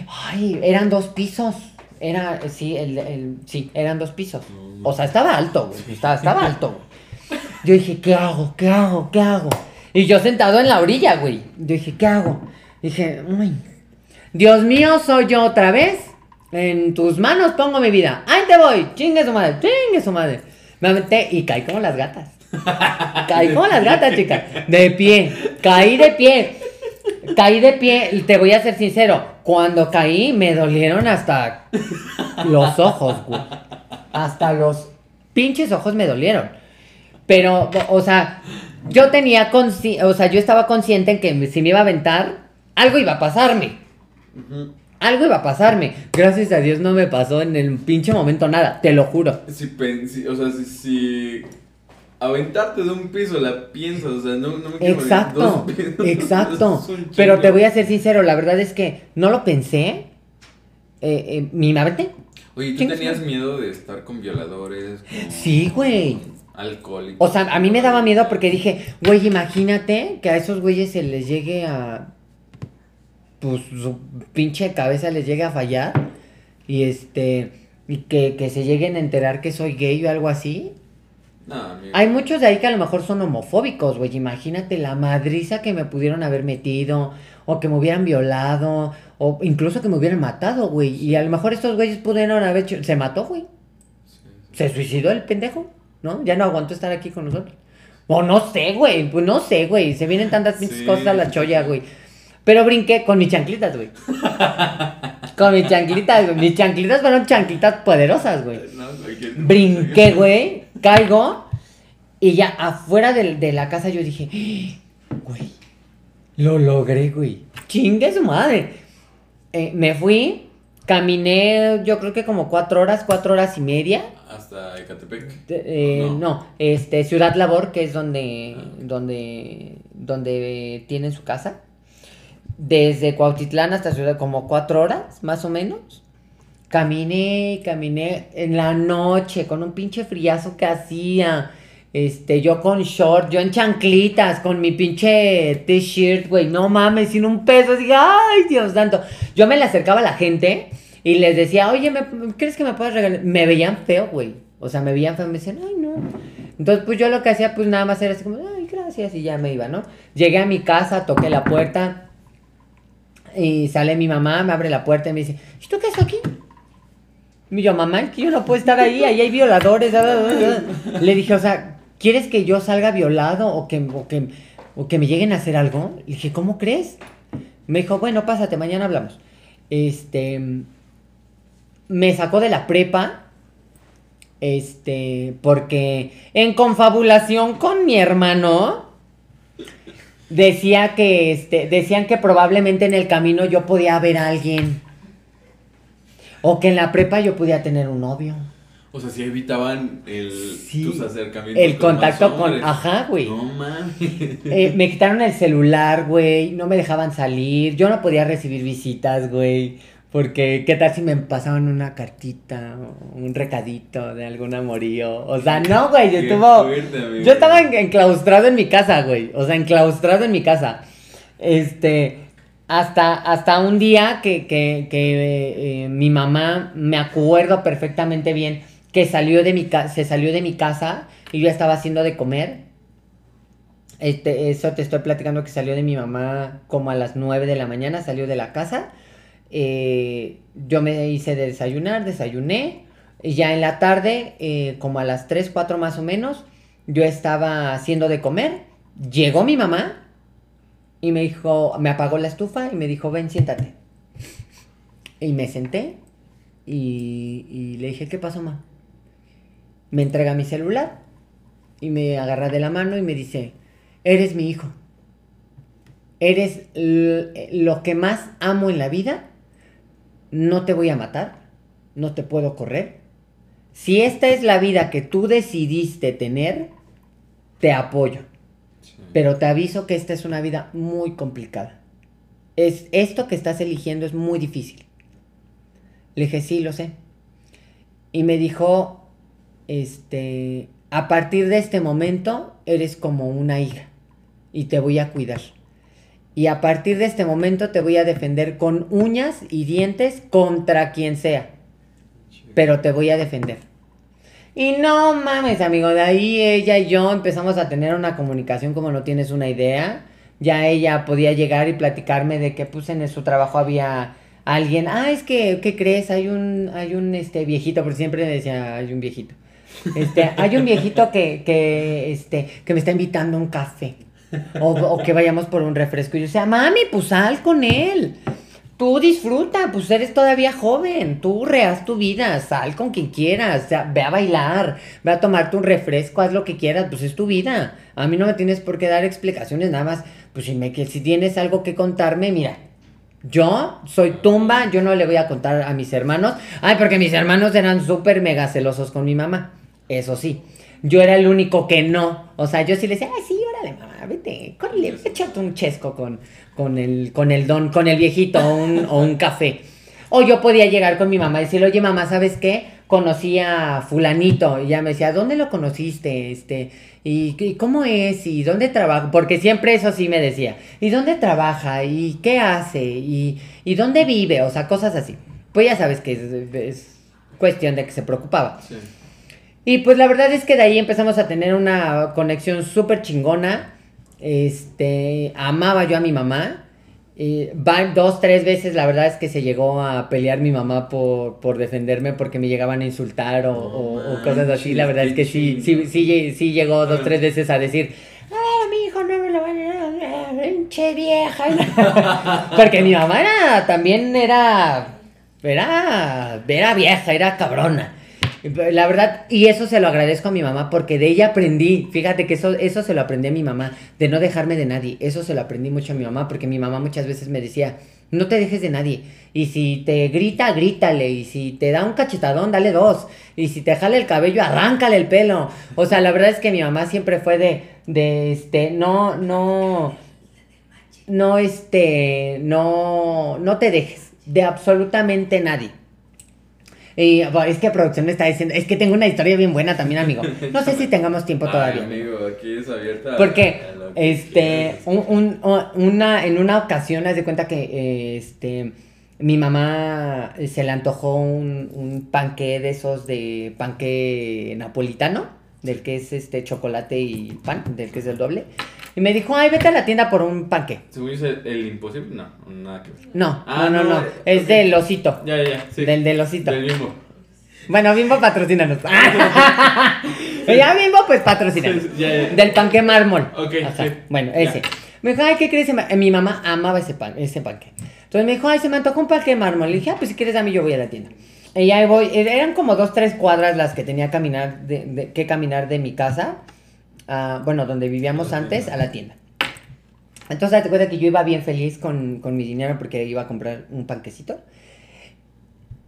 Ay, eran dos pisos. Era, sí, el, el, sí, eran dos pisos. O sea, estaba alto, güey. Estaba, estaba alto, Yo dije, ¿qué hago? ¿Qué hago? ¿Qué hago? Y yo sentado en la orilla, güey. Yo dije, ¿qué hago? Dije, uy, Dios mío, soy yo otra vez. En tus manos pongo mi vida. ¡Ahí te voy! ¡Chingue su madre! ¡Chingue su madre! Me metí y caí como las gatas. caí como las gatas, chicas. De pie. Caí de pie. Caí de pie. Te voy a ser sincero. Cuando caí, me dolieron hasta los ojos, güey. Hasta los pinches ojos me dolieron. Pero, o sea, yo tenía o sea, yo estaba consciente en que si me iba a aventar, algo iba a pasarme algo iba a pasarme. Gracias a Dios no me pasó en el pinche momento nada, te lo juro. Si, o sea, si, aventarte de un piso la piensas, o sea, no, no me quiero Exacto, exacto. Pero te voy a ser sincero, la verdad es que no lo pensé. Eh, eh, me aventé. Oye, ¿tú tenías miedo de estar con violadores? Sí, güey. Alcohólicos. O sea, a mí me daba miedo porque dije, güey, imagínate que a esos güeyes se les llegue a pues su pinche cabeza les llegue a fallar y este y que, se lleguen a enterar que soy gay o algo así. Hay muchos de ahí que a lo mejor son homofóbicos, güey. Imagínate la madriza que me pudieron haber metido, o que me hubieran violado, o incluso que me hubieran matado, güey. Y a lo mejor estos güeyes pudieron haber hecho. Se mató, güey. Se suicidó el pendejo, ¿no? Ya no aguantó estar aquí con nosotros. O no sé, güey. Pues no sé, güey. Se vienen tantas pinches cosas a la cholla, güey. Pero brinqué con mis chanclitas, güey. con mis chanclitas, güey. Mis chanclitas fueron chanclitas poderosas, güey. brinqué, güey. Caigo. Y ya afuera de, la casa yo dije, güey, lo logré, güey. Chingue su madre. Eh, me fui, caminé yo creo que como cuatro horas, cuatro horas y media. Hasta Ecatepec. Eh, no? este, Ciudad Labor, que es donde, ah. donde, donde tienen su casa desde Cuautitlán hasta Ciudad, como cuatro horas, más o menos. Caminé, caminé en la noche con un pinche friazo que hacía. Este, yo con short, yo en chanclitas, con mi pinche t-shirt, güey, no mames, sin un peso, así, ay, Dios santo. Yo me le acercaba a la gente y les decía, oye, ¿me, ¿crees que me puedes regalar? Me veían feo, güey. O sea, me veían feo, me decían, ay, no. Entonces, pues yo lo que hacía, pues nada más era así como, ay, gracias, y ya me iba, ¿no? Llegué a mi casa, toqué la puerta, y sale mi mamá, me abre la puerta y me dice, ¿y tú qué haces aquí? Y yo, mamá, es que yo no puedo estar ahí, ahí hay violadores. Le dije, o sea, ¿quieres que yo salga violado o que, o que, o que me lleguen a hacer algo? Le dije, ¿cómo crees? Me dijo, bueno, pásate, mañana hablamos. Este, me sacó de la prepa, este, porque en confabulación con mi hermano, decía que este decían que probablemente en el camino yo podía ver a alguien o que en la prepa yo podía tener un novio. O sea, si evitaban el, tus acercamientos. El contacto con. Ajá, güey. No mames. Eh, me quitaron el celular, güey. No me dejaban salir. Yo no podía recibir visitas, güey. Porque, ¿qué tal si me pasaban una cartita, un recadito de algún amorío? O sea, no, güey, yo estuvo... yo estaba enclaustrado en mi casa, güey. O sea, enclaustrado en mi casa. Este, hasta, hasta un día que, que, que eh, mi mamá, me acuerdo perfectamente bien, que salió de mi se salió de mi casa y yo estaba haciendo de comer. Este, eso te estoy platicando que salió de mi mamá como a las 9 de la mañana, salió de la casa eh, yo me hice de desayunar, desayuné. Y ya en la tarde, eh, como a las 3, 4 más o menos, yo estaba haciendo de comer. Llegó mi mamá y me dijo, me apagó la estufa y me dijo, ven, siéntate. Y me senté y, le dije, ¿qué pasó, mamá? Me entrega mi celular y me agarra de la mano y me dice, eres mi hijo. Eres lo que más amo en la vida. No te voy a matar. No te puedo correr. Si esta es la vida que tú decidiste tener, te apoyo. Pero te aviso que esta es una vida muy complicada. Es, esto que estás eligiendo es muy difícil. Le dije, sí, lo sé. Y me dijo, este, a partir de este momento eres como una hija y te voy a cuidar. Y a partir de este momento te voy a defender con uñas y dientes contra quien sea. Pero te voy a defender. Y no mames, amigo, de ahí ella y yo empezamos a tener una comunicación como no tienes una idea. Ya ella podía llegar y platicarme de que pues en su trabajo había alguien, ah, es que, ¿qué crees? Hay un, hay un este viejito, porque siempre decía, hay un viejito. Este, hay un viejito que, que, este, que me está invitando a un café. O, o, que vayamos por un refresco. Y yo decía, mami, pues sal con él. Tú disfruta, pues eres todavía joven, tú reas tu vida, sal con quien quieras, o sea, ve a bailar, ve a tomarte un refresco, haz lo que quieras, pues es tu vida. A mí no me tienes por qué dar explicaciones, nada más, pues si, me, que si tienes algo que contarme, mira, yo soy tumba, yo no le voy a contar a mis hermanos, ay, porque mis hermanos eran súper mega celosos con mi mamá, eso sí. Yo era el único que no. O sea, yo sí le decía, ay, sí, órale, mamá, vete, córrele, échate un chesco con, con el, con el don, con el viejito un, o un café. O yo podía llegar con mi mamá y decirle, oye mamá, ¿sabes qué? Conocí a fulanito. Y ella me decía, ¿dónde lo conociste? Este, ¿y, cómo es? ¿Y dónde trabaja? Porque siempre eso sí me decía. ¿Y dónde trabaja? ¿Y qué hace? ¿Y, y dónde vive? O sea, cosas así. Pues ya sabes que es, cuestión de que se preocupaba. Y pues la verdad es que de ahí empezamos a tener una conexión súper chingona. Este, amaba yo a mi mamá. Y dos, tres veces la verdad es que se llegó a pelear mi mamá por, por defenderme porque me llegaban a insultar o, cosas así. La verdad es que sí, sí, sí, sí llegó dos, tres veces a decir, ay, mi hijo no me lo van a pinche vieja. porque mi mamá era, también era, era, era vieja, era cabrona. La verdad, y eso se lo agradezco a mi mamá porque de ella aprendí. Fíjate que eso, eso se lo aprendí a mi mamá, de no dejarme de nadie. Eso se lo aprendí mucho a mi mamá porque mi mamá muchas veces me decía, no te dejes de nadie. Y si te grita, grítale. Y si te da un cachetadón, dale dos. Y si te jale el cabello, arráncale el pelo. O sea, la verdad es que mi mamá siempre fue de, de este, no, no, no, este, no, no te dejes de absolutamente nadie. Y es que producción me está diciendo, es que tengo una historia bien buena también, amigo. No sé si tengamos tiempo todavía. amigo, aquí es abierta. Porque, este, un, una, en una ocasión, haz de cuenta que, este, mi mamá se le antojó un, un panque de esos de panque napolitano, del que es este chocolate y pan, del que es el doble. Y me dijo, ay, vete a la tienda por un panque. ¿Según dice el imposible? No, nada que No, ah, no, no, no, Es del osito. Ya, ya, sí. Del del osito. Del bimbo. Bueno, bimbo patrocínanos. ya bimbo, pues patrocínanos. Del panque mármol. Ok, Bueno, ese. Me dijo, ay, ¿qué crees? Mi mamá amaba ese pan, ese panque. Entonces me dijo, ay, se me antojó un panque mármol. Le dije, ah, pues si quieres a mí yo voy a la tienda. Y ahí voy, eran como dos, tres cuadras las que tenía caminar de, que caminar de mi casa bueno, donde vivíamos antes, a la tienda. Entonces, te cuenta que yo iba bien feliz con, mi dinero porque iba a comprar un panquecito.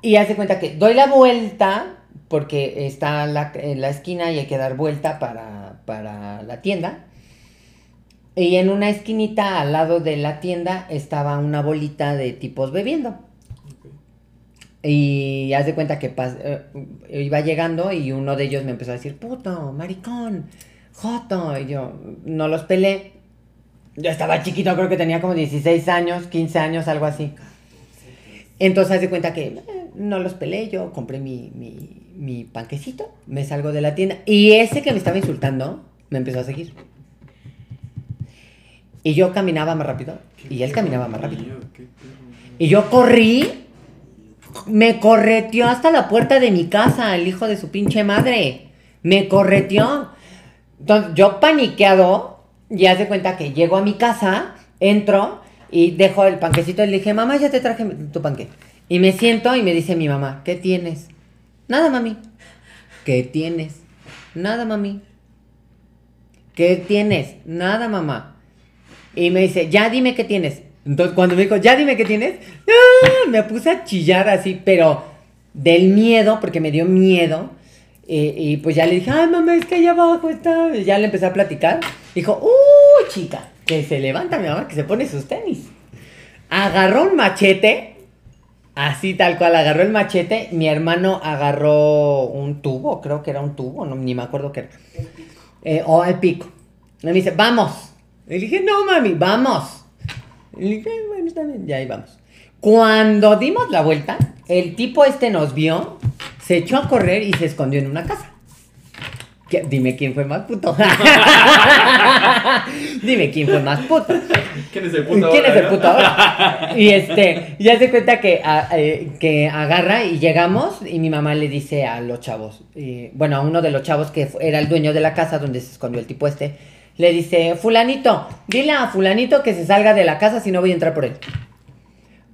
Y hace cuenta que doy la vuelta porque está la, en la esquina y hay que dar vuelta para, para la tienda. Y en una esquinita al lado de la tienda estaba una bolita de tipos bebiendo. Y haz de cuenta que eh, iba llegando y uno de ellos me empezó a decir, puto, maricón, Joto, y yo no los pelé. Yo estaba chiquito, creo que tenía como 16 años, 15 años, algo así. Entonces, haz de cuenta que eh, no los pelé, yo compré mi, mi, mi panquecito, me salgo de la tienda y ese que me estaba insultando me empezó a seguir. Y yo caminaba más rápido y él caminaba más rápido. Y yo corrí, me correteó hasta la puerta de mi casa, el hijo de su pinche madre. Me correteó. Entonces, yo paniqueado, ya se cuenta que llego a mi casa, entro y dejo el panquecito y le dije, mamá, ya te traje tu panque. Y me siento y me dice mi mamá, ¿qué tienes? Nada, mami. ¿Qué tienes? Nada, mami. ¿qué tienes? Nada, mamá. Y me dice, ya dime qué tienes. Entonces cuando me dijo, ya dime qué tienes, ¡ah! me puse a chillar así, pero del miedo, porque me dio miedo. Y, pues ya le dije, ay mamá, es que allá abajo está. Y ya le empecé a platicar. Dijo, uh, chica, que se levanta mi mamá, que se pone sus tenis. Agarró un machete, así tal cual, agarró el machete. Mi hermano agarró un tubo, creo que era un tubo, ni me acuerdo qué era. Eh, o al pico. Y me dice, vamos. Le dije, no mami, vamos. Y le dije, bueno, está bien, ya ahí vamos. Cuando dimos la vuelta, el tipo este nos vio, se echó a correr y se escondió en una casa. Dime quién fue más puto. Dime quién fue más puto. ¿Quién es el puto ¿Quién es el puto ahora? Y este, ya se cuenta que, eh, que agarra y llegamos y mi mamá le dice a los chavos, bueno, a uno de los chavos que era el dueño de la casa donde se escondió el tipo este, le dice, fulanito, dile a fulanito que se salga de la casa si no voy a entrar por él.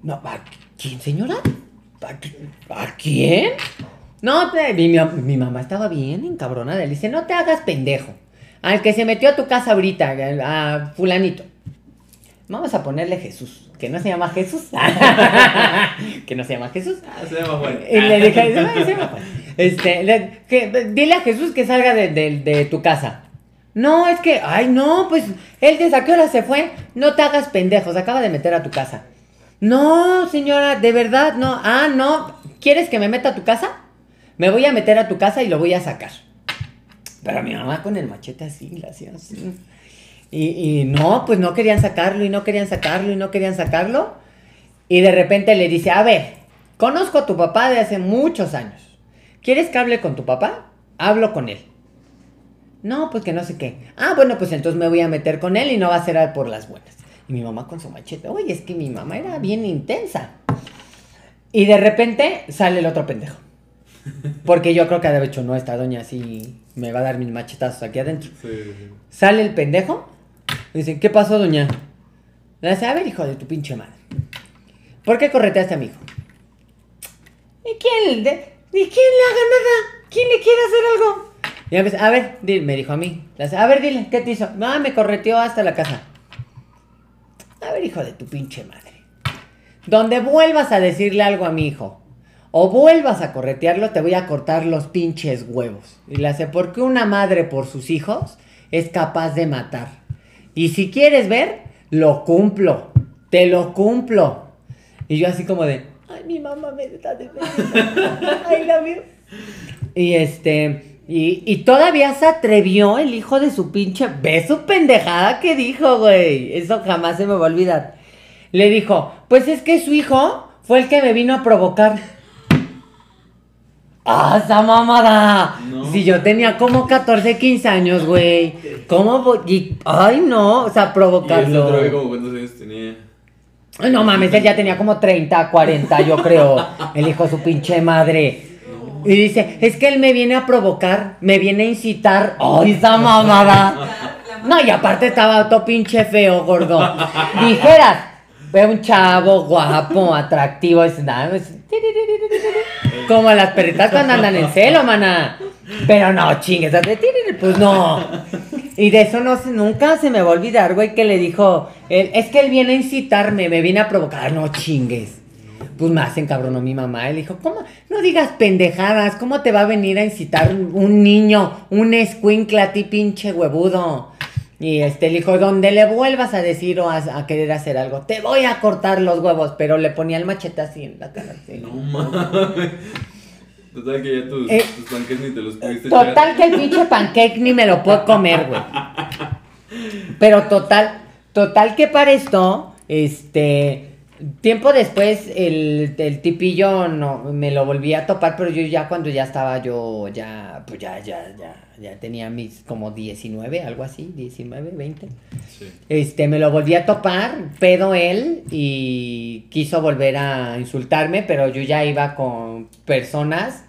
No, ¿a quién, señora? ¿A, quién? No, mi, mi, mamá estaba bien encabronada. Le dice, no te hagas pendejo. Al que se metió a tu casa ahorita, a fulanito. Vamos a ponerle Jesús. Que no se llama Jesús. que no se llama Jesús. Ah, se llama Juan. Y le dije, se llama Juan. Este, que, dile a Jesús que salga de, de tu casa. No, es que, ay, no, pues él desde a qué hora se fue. No te hagas pendejos, acaba de meter a tu casa. No, señora, de verdad, no. Ah, no. ¿Quieres que me meta a tu casa? Me voy a meter a tu casa y lo voy a sacar. Pero mi mamá con el machete así, la hacía así. Y, y no, pues no querían sacarlo y no querían sacarlo y no querían sacarlo. Y de repente le dice, a ver, conozco a tu papá de hace muchos años. ¿Quieres que hable con tu papá? Hablo con él. No, pues que no sé qué. Ah, bueno, pues entonces me voy a meter con él y no va a ser por las buenas. Y mi mamá con su machete. Oye, es que mi mamá era bien intensa. Y de repente sale el otro pendejo. Porque yo creo que de hecho no, esta doña así me va a dar mis machetazos aquí adentro. Sale el pendejo. Y dice, ¿qué pasó, doña? Le dice, a ver, hijo de tu pinche madre. ¿Por qué correteaste a mi hijo? ¿Y quién, de, ¿Y quién le haga nada? ¿Quién le quiere hacer algo? Y a ver, me dijo a mí. A ver, dile, ¿qué te hizo? No, me correteó hasta la casa. A ver, hijo de tu pinche madre. Donde vuelvas a decirle algo a mi hijo o vuelvas a corretearlo, te voy a cortar los pinches huevos. Y le hace, porque una madre por sus hijos es capaz de matar. Y si quieres ver, lo cumplo. Te lo cumplo. Y yo así como de, ay, mi mamá me está ay, la Y este... Y, todavía se atrevió el hijo de su pinche. Ve su pendejada que dijo, güey. Eso jamás se me va a olvidar. Le dijo: Pues es que su hijo fue el que me vino a provocar. ¡Ah, esa mamada! Si yo tenía como 14, 15 años, güey. ¿Cómo? Ay, no. O sea, provocarlo. ¿Y como cuántos años tenía? No mames, él ya tenía como 30, 40, yo creo. El hijo de su pinche madre. Y dice, es que él me viene a provocar, me viene a incitar. ¡Ay, esa mamada! No, y aparte estaba todo pinche feo, gordo. Dijeras, ve un chavo guapo, atractivo, es nada, como las perritas cuando andan en celo, mana. Pero no, chingues, pues no. Y de eso no nunca se me va a olvidar, güey, que le dijo, es que él viene a incitarme, me viene a provocar, no chingues pues más encabronó mi mamá. Él dijo, ¿cómo? No digas pendejadas, ¿cómo te va a venir a incitar un niño, un escuincle a ti, pinche huevudo? Y este, le dijo, donde le vuelvas a decir o a, querer hacer algo, te voy a cortar los huevos, pero le ponía el machete así en la cara. No mames. Total que ya tus, eh, tus ni te los pudiste Total que el pinche pancake ni me lo puedo comer, güey. Pero total, total que para esto, este, Tiempo después el, el, tipillo no me lo volví a topar, pero yo ya cuando ya estaba yo ya pues ya ya ya ya tenía mis como 19, algo así, 19, 20. Este me lo volví a topar, pedo él y quiso volver a insultarme, pero yo ya iba con personas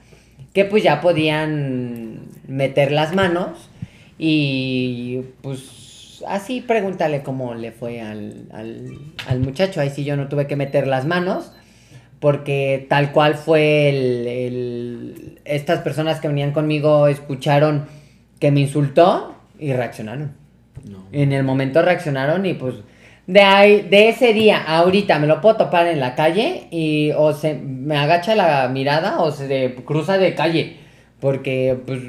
que pues ya podían meter las manos y pues así pregúntale cómo le fue al, al, muchacho. Ahí sí yo no tuve que meter las manos. Porque tal cual fue el, Estas personas que venían conmigo escucharon que me insultó y reaccionaron. En el momento reaccionaron y pues de ahí, de ese día ahorita me lo puedo topar en la calle y o se me agacha la mirada o se cruza de calle. Porque pues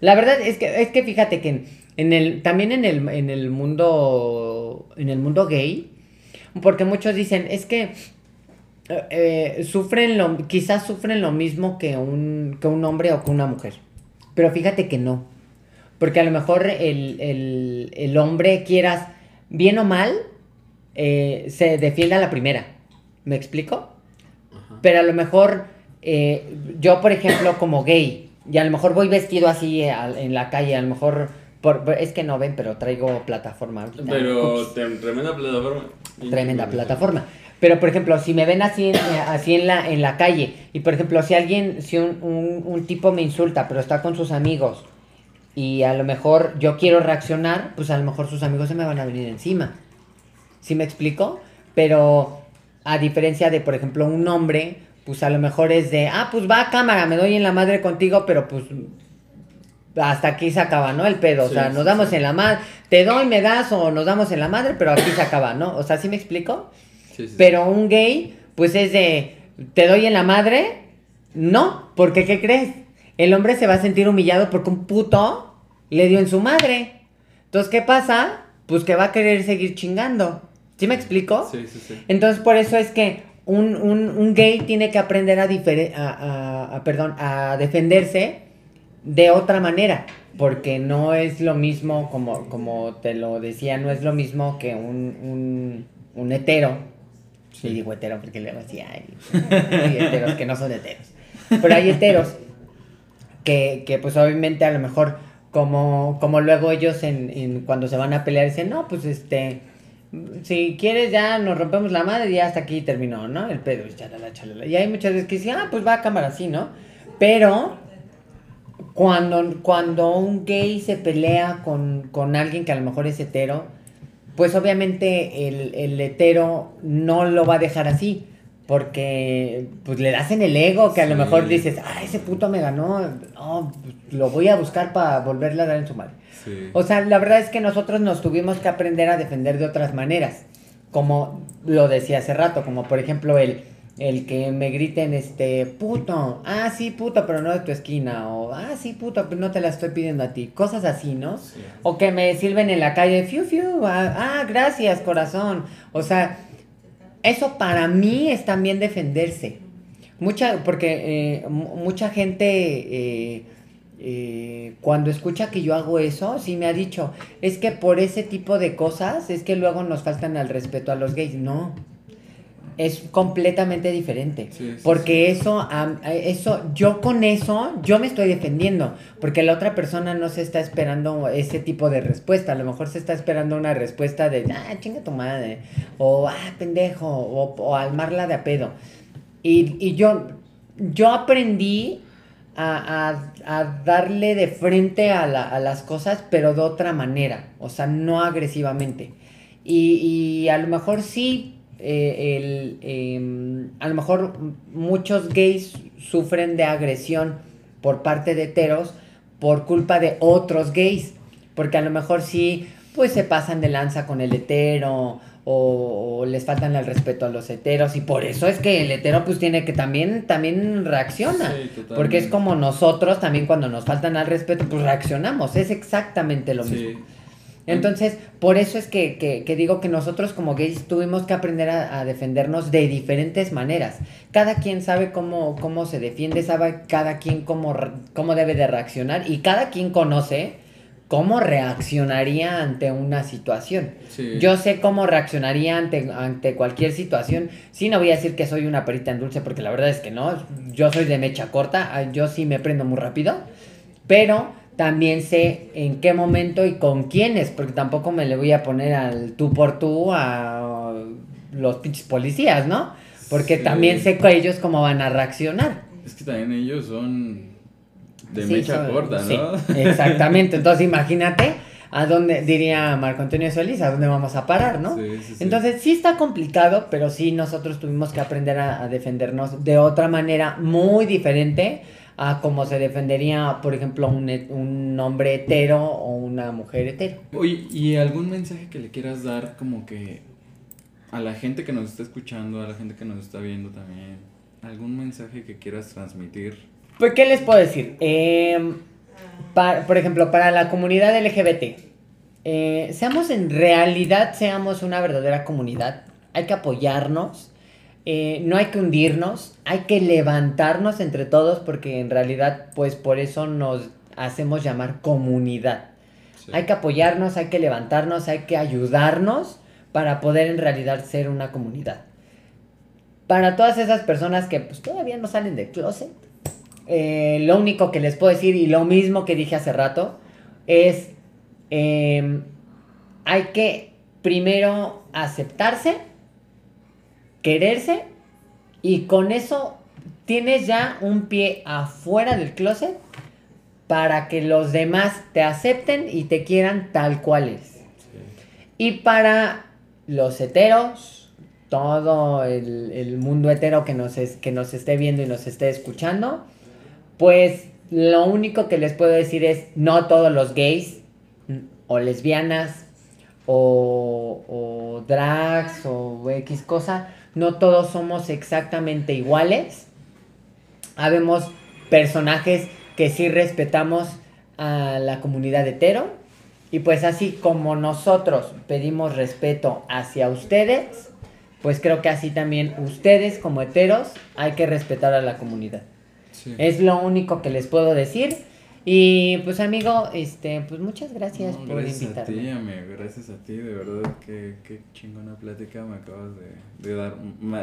la verdad es que es que fíjate que en, el también en el, en el mundo en el mundo gay porque muchos dicen es que eh, eh, sufren lo quizás sufren lo mismo que un que un hombre o que una mujer. Pero fíjate que no. Porque a lo mejor el, el, el hombre quieras bien o mal eh, se defiende a la primera. ¿Me explico? Pero a lo mejor eh, yo, por ejemplo, como gay, y a lo mejor voy vestido así eh, en la calle, a lo mejor... Por, es que no ven, pero traigo plataforma. Pero tremenda plataforma. Tremenda plataforma. Pero, por ejemplo, si me ven así, así en, la, en la calle, y por ejemplo, si alguien, si un, un, un, tipo me insulta, pero está con sus amigos, y a lo mejor yo quiero reaccionar, pues a lo mejor sus amigos se me van a venir encima. ¿Sí me explico? Pero a diferencia de, por ejemplo, un hombre, pues a lo mejor es de, ah, pues va a cámara, me doy en la madre contigo, pero pues hasta aquí se acaba, ¿no? El pedo, o sea, nos damos en la madre, te doy, me das o nos damos en la madre, pero aquí se acaba, ¿no? O sea, ¿sí me explico? Pero un gay, pues es de, te doy en la madre, no, porque ¿qué crees? El hombre se va a sentir humillado porque un puto le dio en su madre. Entonces, ¿qué pasa? Pues que va a querer seguir chingando. ¿Sí me explico? Sí, sí, sí. Entonces, por eso es que un, un, un gay tiene que aprender a, a, a, perdón, a defenderse de otra manera. Porque no es lo mismo, como, como te lo decía, no es lo mismo que un, un, un hetero. Y digo hetero porque luego sí hay, heteros que no son heteros. Pero hay heteros que, que pues obviamente a lo mejor como, como luego ellos en, en, cuando se van a pelear dicen, no, pues este, si quieres ya nos rompemos la madre y hasta aquí terminó, ¿no? El pedo, chalala, chalala. Y hay muchas veces que dicen, ah, pues va a cámara así, ¿no? Pero cuando, cuando un gay se pelea con, con alguien que a lo mejor es hetero, pues obviamente el, el hetero no lo va a dejar así. Porque pues le das en el ego que a lo mejor dices, ah, ese puto me ganó, no, lo voy a buscar para volverle a dar en su madre. O sea, la verdad es que nosotros nos tuvimos que aprender a defender de otras maneras. Como lo decía hace rato, como por ejemplo el, el que me griten, este, puto, ah, sí, puto, pero no de tu esquina, o, ah, sí, puto, pero no te la estoy pidiendo a ti, cosas así, ¿no? O que me sirven en la calle, fiu, fiu, ah, ah, gracias, corazón. O sea, eso para mí es también defenderse. Mucha, porque eh, mucha gente... Eh, eh, cuando escucha que yo hago eso, sí me ha dicho, es que por ese tipo de cosas es que luego nos faltan al respeto a los gays. No, es completamente diferente. porque eso, eso, yo con eso, yo me estoy defendiendo. Porque la otra persona no se está esperando ese tipo de respuesta. A lo mejor se está esperando una respuesta de, ah, chinga tu madre. O, ah, pendejo. O, o almarla de a pedo. Y, y yo, yo aprendí a, darle de frente a, las cosas, pero de otra manera, o sea, no agresivamente. Y, a lo mejor sí, eh, el, em, a lo mejor muchos gays sufren de agresión por parte de heteros por culpa de otros gays, porque a lo mejor sí, pues se pasan de lanza con el hetero o, les faltan el respeto a los heteros y por eso es que el hetero pues tiene que también también reacciona porque es como nosotros también cuando nos faltan al respeto pues reaccionamos es exactamente lo mismo entonces por eso es que, que, digo que nosotros como gays tuvimos que aprender a, a, defendernos de diferentes maneras cada quien sabe cómo cómo se defiende sabe cada quien cómo cómo debe de reaccionar y cada quien conoce cómo reaccionaría ante una situación. Yo sé cómo reaccionaría ante, ante cualquier situación. Sí, no voy a decir que soy una perita en dulce, porque la verdad es que no. Yo soy de mecha corta, yo sí me prendo muy rápido. Pero también sé en qué momento y con quiénes, porque tampoco me le voy a poner al tú por tú a los pinches policías, ¿no? Porque también sé que ellos cómo van a reaccionar. Es que también ellos son de mecha corta, ¿no? exactamente. Entonces, imagínate a dónde, diría Marco Antonio Solís, a dónde vamos a parar, ¿no? Sí, sí, Entonces, sí está complicado, pero sí nosotros tuvimos que aprender a, defendernos de otra manera muy diferente a como se defendería, por ejemplo, un, un hombre hetero o una mujer hetero. Oye, ¿y algún mensaje que le quieras dar como que a la gente que nos está escuchando, a la gente que nos está viendo también? ¿Algún mensaje que quieras transmitir? Pues, ¿qué les puedo decir? Em, por ejemplo, para la comunidad LGBT, eh, seamos en realidad, seamos una verdadera comunidad. Hay que apoyarnos, eh, no hay que hundirnos, hay que levantarnos entre todos porque en realidad, pues por eso nos hacemos llamar comunidad. Hay que apoyarnos, hay que levantarnos, hay que ayudarnos para poder en realidad ser una comunidad. Para todas esas personas que pues, todavía no salen del closet, eh, lo único que les puedo decir y lo mismo que dije hace rato es em, hay que primero aceptarse, quererse y con eso tienes ya un pie afuera del closet para que los demás te acepten y te quieran tal cual es. Y para los heteros, todo el, mundo hetero que nos, que nos esté viendo y nos esté escuchando, pues lo único que les puedo decir es, no todos los gays o lesbianas o, o drags o X cosa, no todos somos exactamente iguales. Habemos personajes que sí respetamos a la comunidad hetero. Y pues así como nosotros pedimos respeto hacia ustedes, pues creo que así también ustedes como heteros hay que respetar a la comunidad. Es lo único que les puedo decir. Y pues amigo, este, pues muchas gracias por gracias Gracias a ti, amigo, gracias a ti, de verdad que qué chingona plática me acabas de, dar.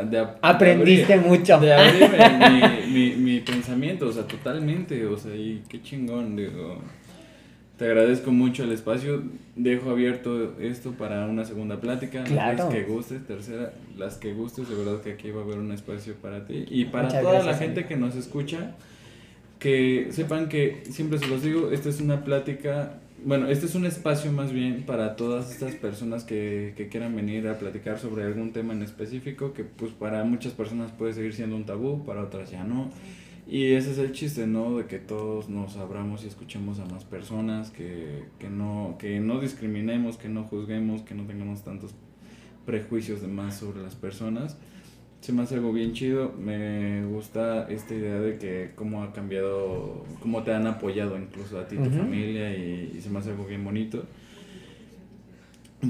De, Aprendiste mucho. De abrir mi, mi, mi, pensamiento, o sea, totalmente, o sea, y qué chingón, digo. Te agradezco mucho el espacio. Dejo abierto esto para una segunda plática. Las que gustes, tercera, las que gustes, de verdad que aquí va a haber un espacio para ti. Y para toda la gente que nos escucha, que sepan que, siempre se los digo, esta es una plática, bueno, este es un espacio más bien para todas estas personas que, que quieran venir a platicar sobre algún tema en específico, que pues para muchas personas puede seguir siendo un tabú, para otras ya no. Y ese es el chiste, ¿no? De que todos nos abramos y escuchemos a más personas, que, que, no, que no discriminemos, que no juzguemos, que no tengamos tantos prejuicios de más sobre las personas. Se me hace algo bien chido, me gusta esta idea de que cómo ha cambiado, cómo te han apoyado incluso a ti, tu familia, y, se me hace algo bien bonito.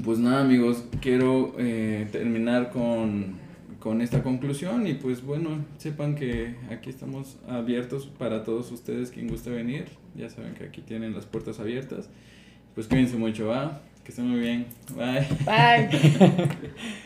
Pues nada amigos, quiero eh, terminar con con esta conclusión y pues bueno, sepan que aquí estamos abiertos para todos ustedes quien guste venir. Ya saben que aquí tienen las puertas abiertas. Pues cuídense mucho, va. Que estén muy bien. Bye. Bye.